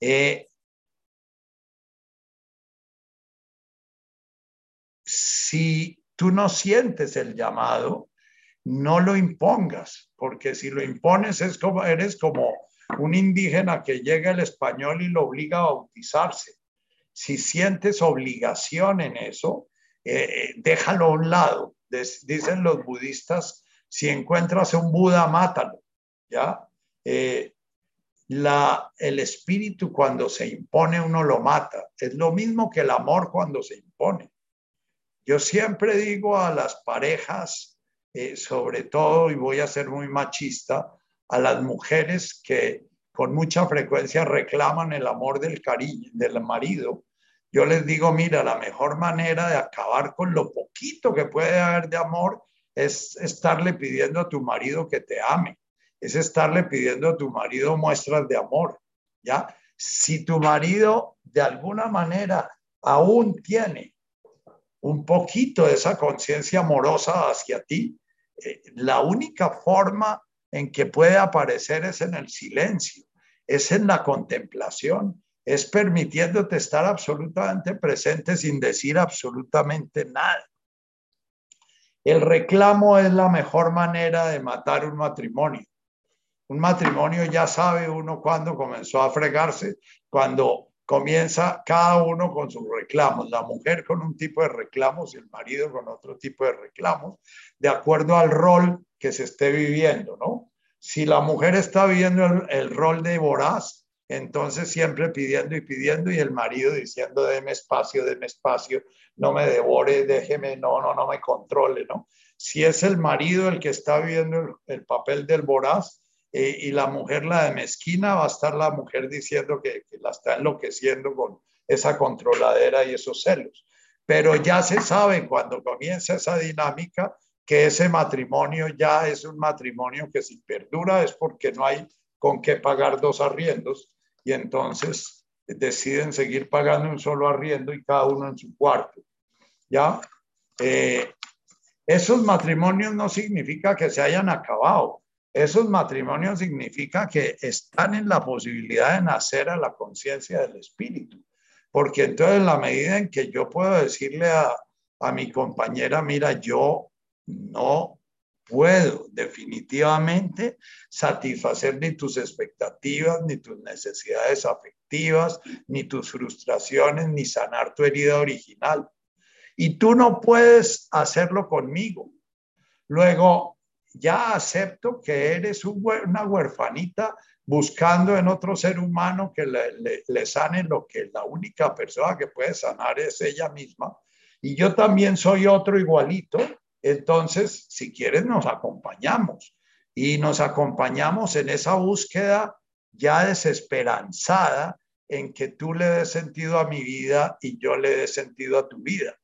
Eh, si tú no sientes el llamado, no lo impongas, porque si lo impones es como eres como un indígena que llega el español y lo obliga a bautizarse. Si sientes obligación en eso, eh, eh, déjalo a un lado. Dicen los budistas, si encuentras un Buda, mátalo. ¿Ya? Eh, el espíritu cuando se impone uno lo mata. Es lo mismo que el amor cuando se impone. Yo siempre digo a las parejas, sobre todo, y voy a ser muy machista, a las mujeres que con mucha frecuencia reclaman el amor del cariño, del marido, yo les digo, mira, la mejor manera de acabar con lo poquito que puede haber de amor es estarle pidiendo a tu marido que te ame, es estarle pidiendo a tu marido muestras de amor, ¿ya? Si tu marido de alguna manera aún tiene un poquito de esa conciencia amorosa hacia ti, eh, la única forma en que puede aparecer es en el silencio, es en la contemplación, es permitiéndote estar absolutamente presente sin decir absolutamente nada. El reclamo es la mejor manera de matar un matrimonio. Un matrimonio ya sabe uno cuándo comenzó a fregarse, cuando comienza cada uno con sus reclamos, la mujer con un tipo de reclamos y el marido con otro tipo de reclamos, de acuerdo al rol que se esté viviendo, ¿no? Si la mujer está viviendo el, el rol de voraz, entonces siempre pidiendo y pidiendo y el marido diciendo, deme espacio, deme espacio, no me devore, déjeme, no, no, no me controle, ¿no? Si es el marido el que está viendo el, papel del voraz eh, y la mujer la de mezquina, va a estar la mujer diciendo que, que la está enloqueciendo con esa controladera y esos celos. Pero ya se sabe cuando comienza esa dinámica que ese matrimonio ya es un matrimonio que si perdura es porque no hay con qué pagar dos arriendos y entonces deciden seguir pagando un solo arriendo y cada uno en su cuarto. ¿Ya? Eh, esos matrimonios no significa que se hayan acabado. Esos matrimonios significa que están en la posibilidad de nacer a la conciencia del espíritu. Porque entonces en la medida en que yo puedo decirle a, a mi compañera, mira, yo no puedo definitivamente satisfacer ni tus expectativas, ni tus necesidades afectivas, ni tus frustraciones, ni sanar tu herida original. Y tú no puedes hacerlo conmigo. Luego, ya acepto que eres una huerfanita buscando en otro ser humano que le, le sane lo que la única persona que puede sanar es ella misma. Y yo también soy otro igualito entonces, si quieres, nos acompañamos y nos acompañamos en esa búsqueda ya desesperanzada en que tú le des sentido a mi vida y yo le dé sentido a tu vida.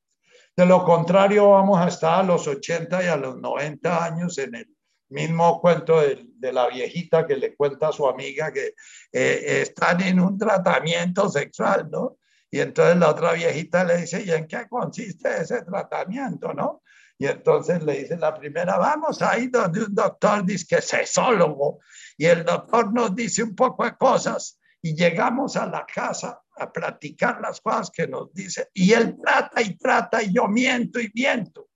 De lo contrario, vamos a estar a los 80 y a los 90 años en el mismo cuento de, la viejita que le cuenta a su amiga que eh, están en un tratamiento sexual, ¿no? Y entonces la otra viejita le dice, ¿y en qué consiste ese tratamiento, no? Y entonces le dice la primera, vamos ahí donde un doctor dice que es sexólogo. Y el doctor nos dice un poco de cosas. Y llegamos a la casa a platicar las cosas que nos dice. Y él trata y trata y yo miento y miento.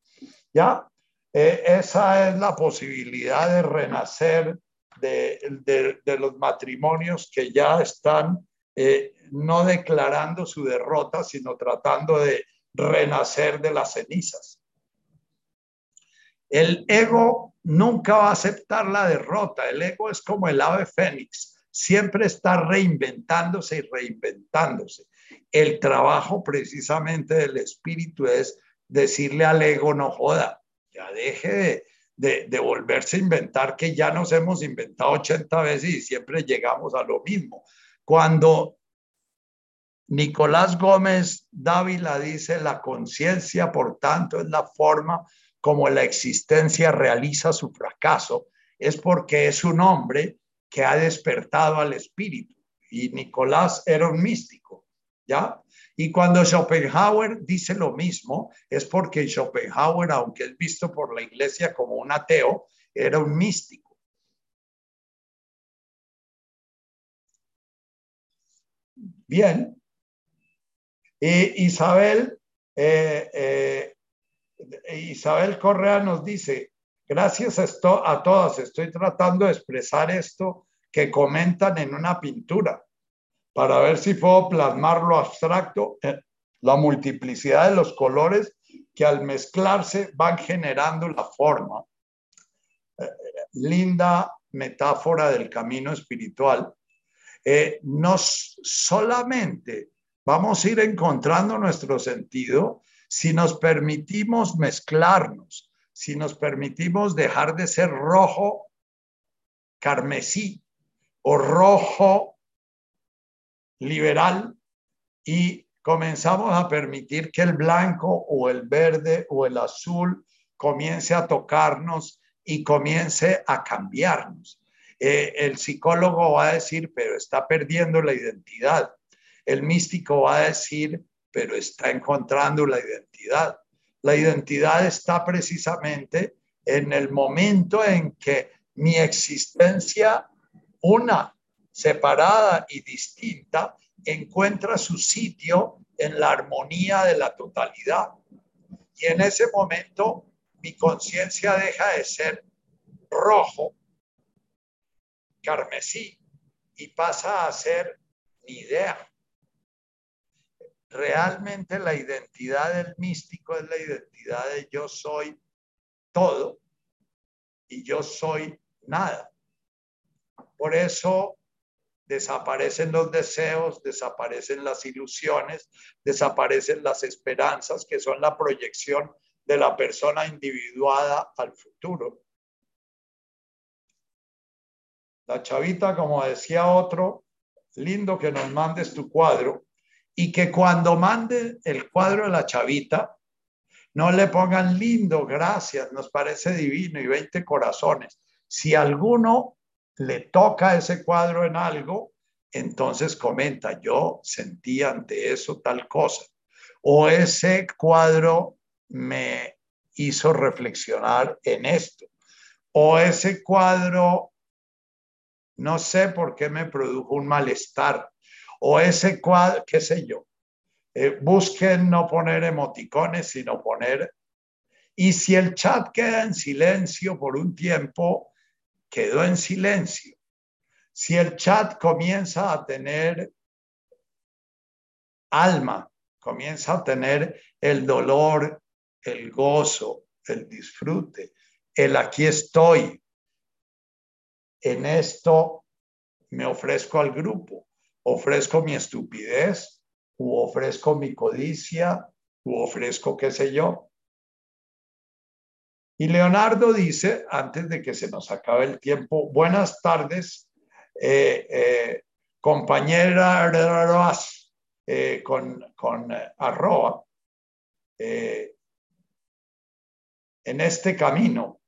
¿Ya? Eh, esa es la posibilidad de renacer de, de, los matrimonios que ya están eh, no declarando su derrota, sino tratando de renacer de las cenizas. El ego nunca va a aceptar la derrota. El ego es como el ave fénix, siempre está reinventándose y reinventándose. El trabajo precisamente del espíritu es decirle al ego, no joda, ya deje de, de, volverse a inventar que ya nos hemos inventado 80 veces y siempre llegamos a lo mismo. Cuando Nicolás Gómez Dávila dice, la conciencia, por tanto, es la forma como la existencia realiza su fracaso, es porque es un hombre que ha despertado al espíritu. Y Nicolás era un místico, ¿ya? Y cuando Schopenhauer dice lo mismo, es porque Schopenhauer, aunque es visto por la iglesia como un ateo, era un místico. Bien. Y Isabel eh, eh, Isabel Correa nos dice, gracias a, todas, estoy tratando de expresar esto que comentan en una pintura para ver si puedo plasmar lo abstracto, la multiplicidad de los colores que al mezclarse van generando la forma. Eh, linda metáfora del camino espiritual. Eh, no solamente vamos a ir encontrando nuestro sentido, si nos permitimos mezclarnos, si nos permitimos dejar de ser rojo carmesí o rojo liberal y comenzamos a permitir que el blanco o el verde o el azul comience a tocarnos y comience a cambiarnos. Eh, el psicólogo va a decir, pero está perdiendo la identidad. El místico va a decir, pero está encontrando la identidad. La identidad está precisamente en el momento en que mi existencia, una, separada y distinta, encuentra su sitio en la armonía de la totalidad. Y en ese momento mi conciencia deja de ser rojo, carmesí, y pasa a ser mi idea, realmente la identidad del místico es la identidad de yo soy todo y yo soy nada. Por eso desaparecen los deseos, desaparecen las ilusiones, desaparecen las esperanzas que son la proyección de la persona individuada al futuro. La chavita, como decía otro, lindo que nos mandes tu cuadro, y que cuando mande el cuadro de la chavita, no le pongan lindo, gracias, nos parece divino y 20 corazones. Si alguno le toca ese cuadro en algo, entonces comenta, yo sentí ante eso tal cosa. O ese cuadro me hizo reflexionar en esto. O ese cuadro, no sé por qué me produjo un malestar o ese cuadro, qué sé yo. Eh, busquen no poner emoticones, sino poner... Y si el chat queda en silencio por un tiempo, quedó en silencio. Si el chat comienza a tener alma, comienza a tener el dolor, el gozo, el disfrute, el aquí estoy, en esto me ofrezco al grupo ofrezco mi estupidez, o ofrezco mi codicia, o ofrezco qué sé yo. Y Leonardo dice, antes de que se nos acabe el tiempo, buenas tardes, eh, eh, compañera eh, con, con arroba, en este camino.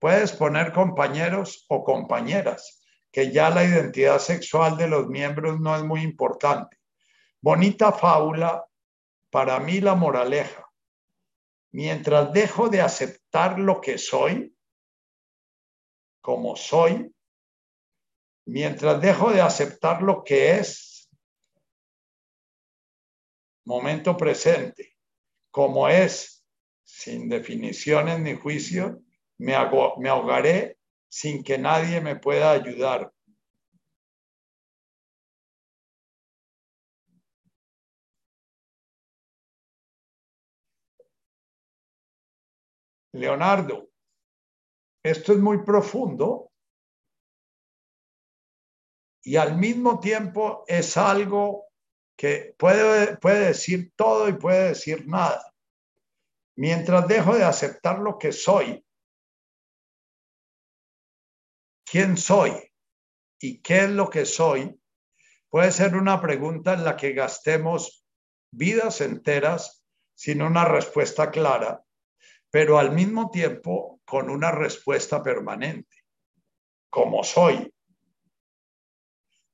Puedes poner compañeros o compañeras que ya la identidad sexual de los miembros no es muy importante. Bonita fábula, para mí la moraleja. Mientras dejo de aceptar lo que soy, como soy, mientras dejo de aceptar lo que es, momento presente, como es, sin definiciones ni juicio, me, me ahogaré sin que nadie me pueda ayudar. Leonardo, esto es muy profundo y al mismo tiempo es algo que puede, puede decir todo y puede decir nada. Mientras dejo de aceptar lo que soy, quién soy y qué es lo que soy, puede ser una pregunta en la que gastemos vidas enteras sin una respuesta clara, pero al mismo tiempo con una respuesta permanente, como soy.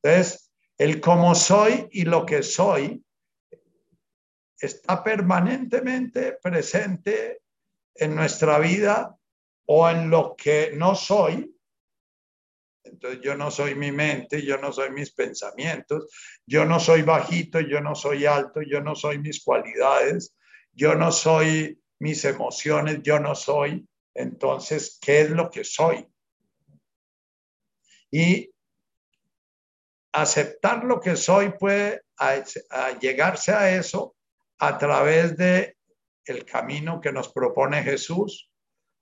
Entonces, el cómo soy y lo que soy está permanentemente presente en nuestra vida o en lo que no soy. Entonces yo no soy mi mente, yo no soy mis pensamientos, yo no soy bajito, yo no soy alto, yo no soy mis cualidades, yo no soy mis emociones, yo no soy. Entonces, ¿qué es lo que soy? Y aceptar lo que soy puede llegarse a eso a través de el camino que nos propone Jesús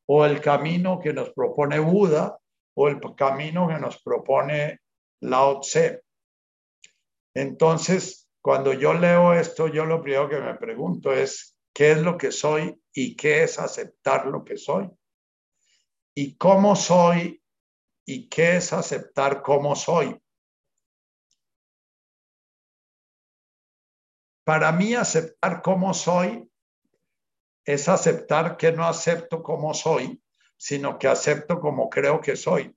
o el camino que nos propone Buda o el camino que nos propone Lao Tse. Entonces, cuando yo leo esto, yo lo primero que me pregunto es, ¿qué es lo que soy y qué es aceptar lo que soy? ¿Y cómo soy y qué es aceptar cómo soy? Para mí aceptar cómo soy es aceptar que no acepto como soy, sino que acepto como creo que soy.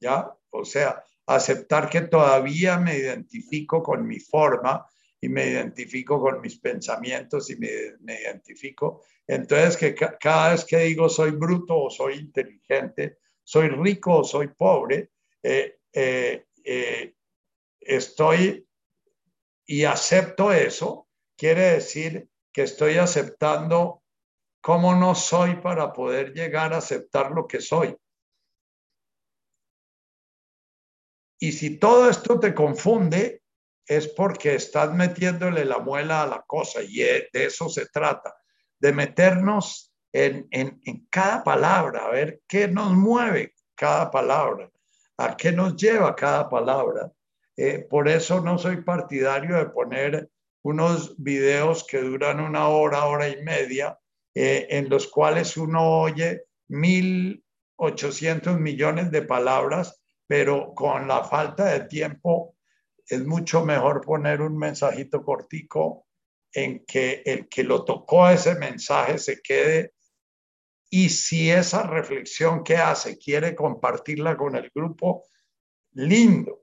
¿Ya? O sea, aceptar que todavía me identifico con mi forma y me identifico con mis pensamientos y me, identifico. Entonces, que cada vez que digo soy bruto o soy inteligente, soy rico o soy pobre, eh, eh, eh, estoy y acepto eso, quiere decir que estoy aceptando cómo no soy para poder llegar a aceptar lo que soy. Y si todo esto te confunde, es porque estás metiéndole la muela a la cosa y de eso se trata, de meternos en, en, en cada palabra, a ver qué nos mueve cada palabra, a qué nos lleva cada palabra eh, por eso no soy partidario de poner unos videos que duran una hora, hora y media, eh, en los cuales uno oye mil ochocientos millones de palabras, pero con la falta de tiempo es mucho mejor poner un mensajito cortico en que el que lo tocó ese mensaje se quede y si esa reflexión que hace quiere compartirla con el grupo, lindo.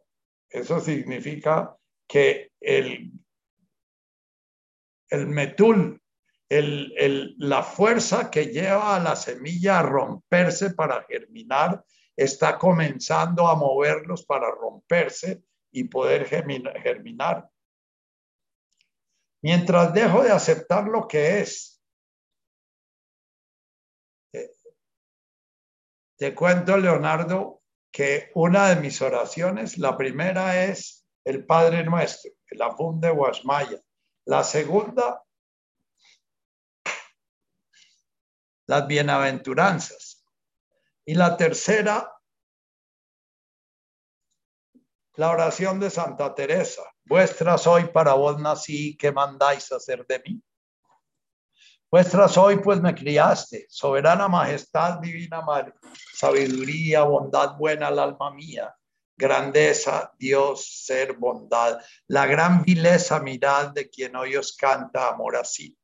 Eso significa que el, el metul, la fuerza que lleva a la semilla a romperse para germinar, está comenzando a moverlos para romperse y poder germinar. Mientras dejo de aceptar lo que es, eh, te cuento, Leonardo, que una de mis oraciones, la primera es el Padre Nuestro, el Afun de Guasmaya. La segunda, las bienaventuranzas. Y la tercera, la oración de Santa Teresa. Vuestra soy para vos nací, ¿qué mandáis hacer de mí? Vuestra soy, pues me criaste, soberana majestad, divina madre, sabiduría, bondad buena al alma mía, grandeza, Dios, ser, bondad, la gran vileza, mirad de quien hoy os canta amor así.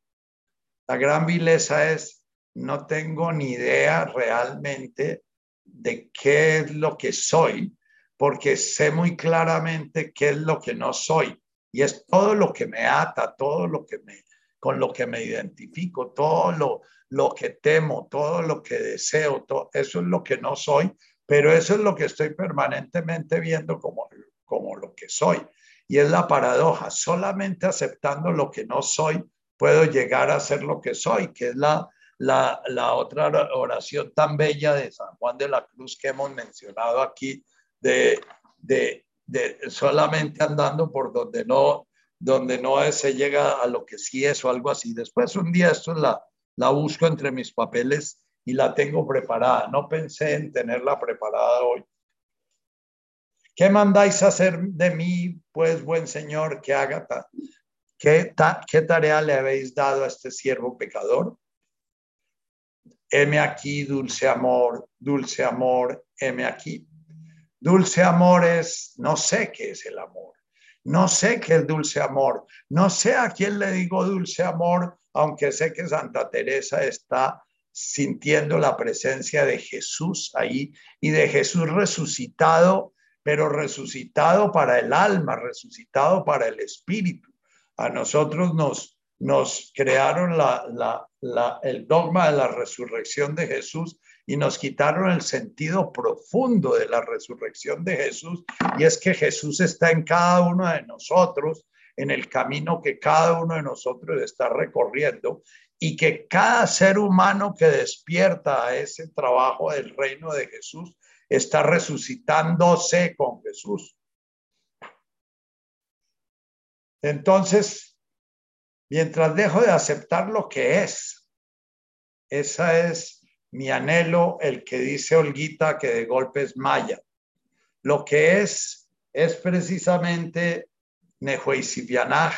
La gran vileza es, no tengo ni idea realmente de qué es lo que soy, porque sé muy claramente qué es lo que no soy. Y es todo lo que me ata, todo lo que me, con lo que me identifico, todo lo, lo que temo, todo lo que deseo, todo, eso es lo que no soy, pero eso es lo que estoy permanentemente viendo como, como lo que soy. Y es la paradoja, solamente aceptando lo que no soy, puedo llegar a ser lo que soy, que es la, la, la otra oración tan bella de San Juan de la Cruz que hemos mencionado aquí, de, de, solamente andando por donde no, donde no se llega a lo que sí es o algo así. Después un día esto la, la busco entre mis papeles y la tengo preparada. No pensé en tenerla preparada hoy. ¿Qué mandáis hacer de mí, pues, buen Señor, que haga? ¿Qué, ¿Qué tarea le habéis dado a este siervo pecador? Heme aquí, dulce amor, dulce amor, heme aquí. Dulce amor es, no sé qué es el amor, no sé qué es dulce amor, no sé a quién le digo dulce amor, aunque sé que Santa Teresa está sintiendo la presencia de Jesús ahí y de Jesús resucitado, pero resucitado para el alma, resucitado para el espíritu. A nosotros nos, nos crearon el dogma de la resurrección de Jesús y nos quitaron el sentido profundo de la resurrección de Jesús. Y es que Jesús está en cada uno de nosotros, en el camino que cada uno de nosotros está recorriendo y que cada ser humano que despierta a ese trabajo del reino de Jesús está resucitándose con Jesús. Entonces, mientras dejo de aceptar lo que es. Esa es mi anhelo, el que dice Olguita que de golpe es maya. Lo que es es precisamente Nehuesibianaj,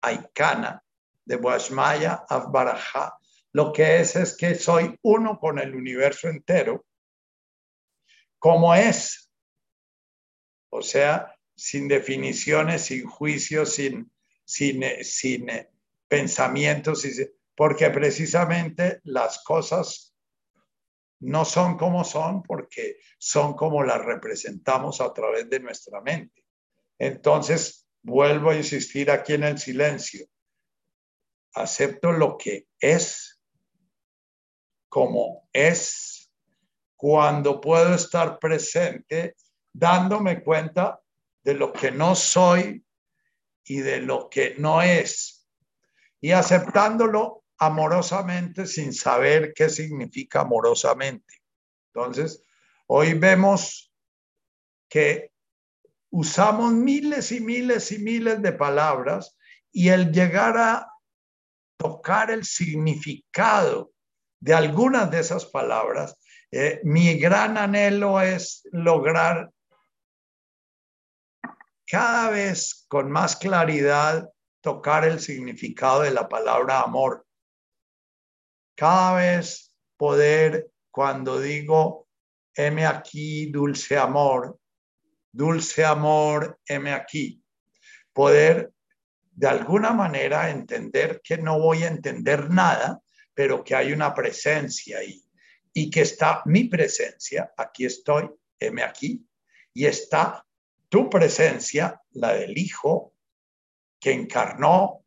Aikana, de Boashmaya, Afbaraja. Lo que es es que soy uno con el universo entero, como es. O sea, sin definiciones, sin juicios, sin sin, sin eh, pensamientos, porque precisamente las cosas no son como son porque son como las representamos a través de nuestra mente. Entonces, vuelvo a insistir aquí en el silencio. Acepto lo que es como es cuando puedo estar presente dándome cuenta de lo que no soy y de lo que no es, y aceptándolo amorosamente sin saber qué significa amorosamente. Entonces, hoy vemos que usamos miles y miles y miles de palabras y el llegar a tocar el significado de algunas de esas palabras, eh, mi gran anhelo es lograr cada vez con más claridad tocar el significado de la palabra amor. Cada vez poder, cuando digo, heme aquí, dulce amor, dulce amor, heme aquí, poder de alguna manera entender que no voy a entender nada, pero que hay una presencia ahí y que está mi presencia, aquí estoy, heme aquí, y está tu presencia, la del Hijo, que encarnó,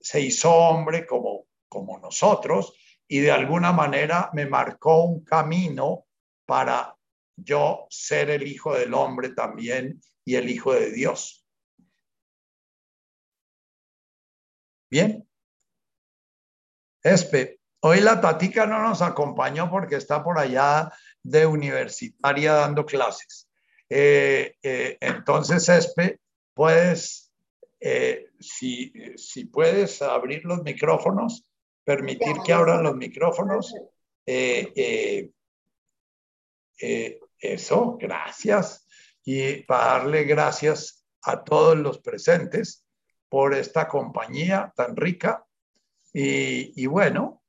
se hizo hombre como, como nosotros y de alguna manera me marcó un camino para yo ser el Hijo del Hombre también y el Hijo de Dios. Bien. Espe, hoy la Tatica no nos acompañó porque está por allá de universitaria dando clases. Eh, eh, entonces, Espe, puedes, eh, si, si, puedes abrir los micrófonos, permitir que abran los micrófonos. eso, gracias. Y para darle gracias a todos los presentes por esta compañía tan rica. Y, y bueno,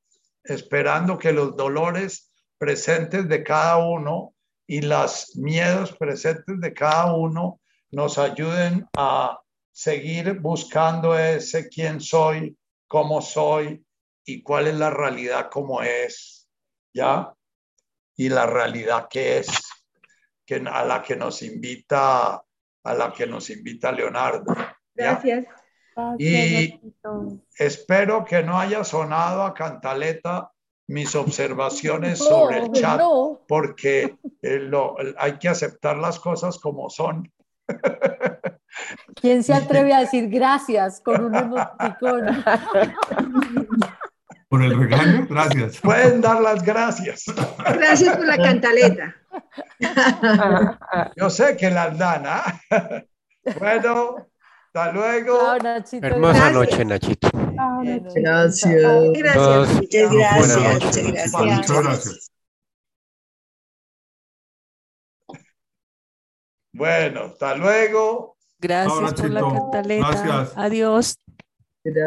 esperando que los dolores presentes de cada uno y los miedos presentes de cada uno nos ayuden a seguir buscando ese quién soy, cómo soy y cuál es la realidad como es, ¿ya? Y la realidad que es, que, a la que nos invita, a la que nos invita Leonardo. Gracias. Y espero que no haya sonado a cantaleta mis observaciones sobre el chat porque eh, hay que aceptar las cosas como son. ¿Quién se atreve a decir gracias con un emoticón? Por el regaño, gracias. Pueden dar las gracias. Gracias por la cantaleta. Yo sé que las dan, ¿ah? Bueno, hasta luego. Hermosa noche, Nachito. Gracias. Muchas gracias. Muchas gracias. Muchas gracias. Bueno, hasta luego. Gracias por la cantaleta. Gracias. Adiós.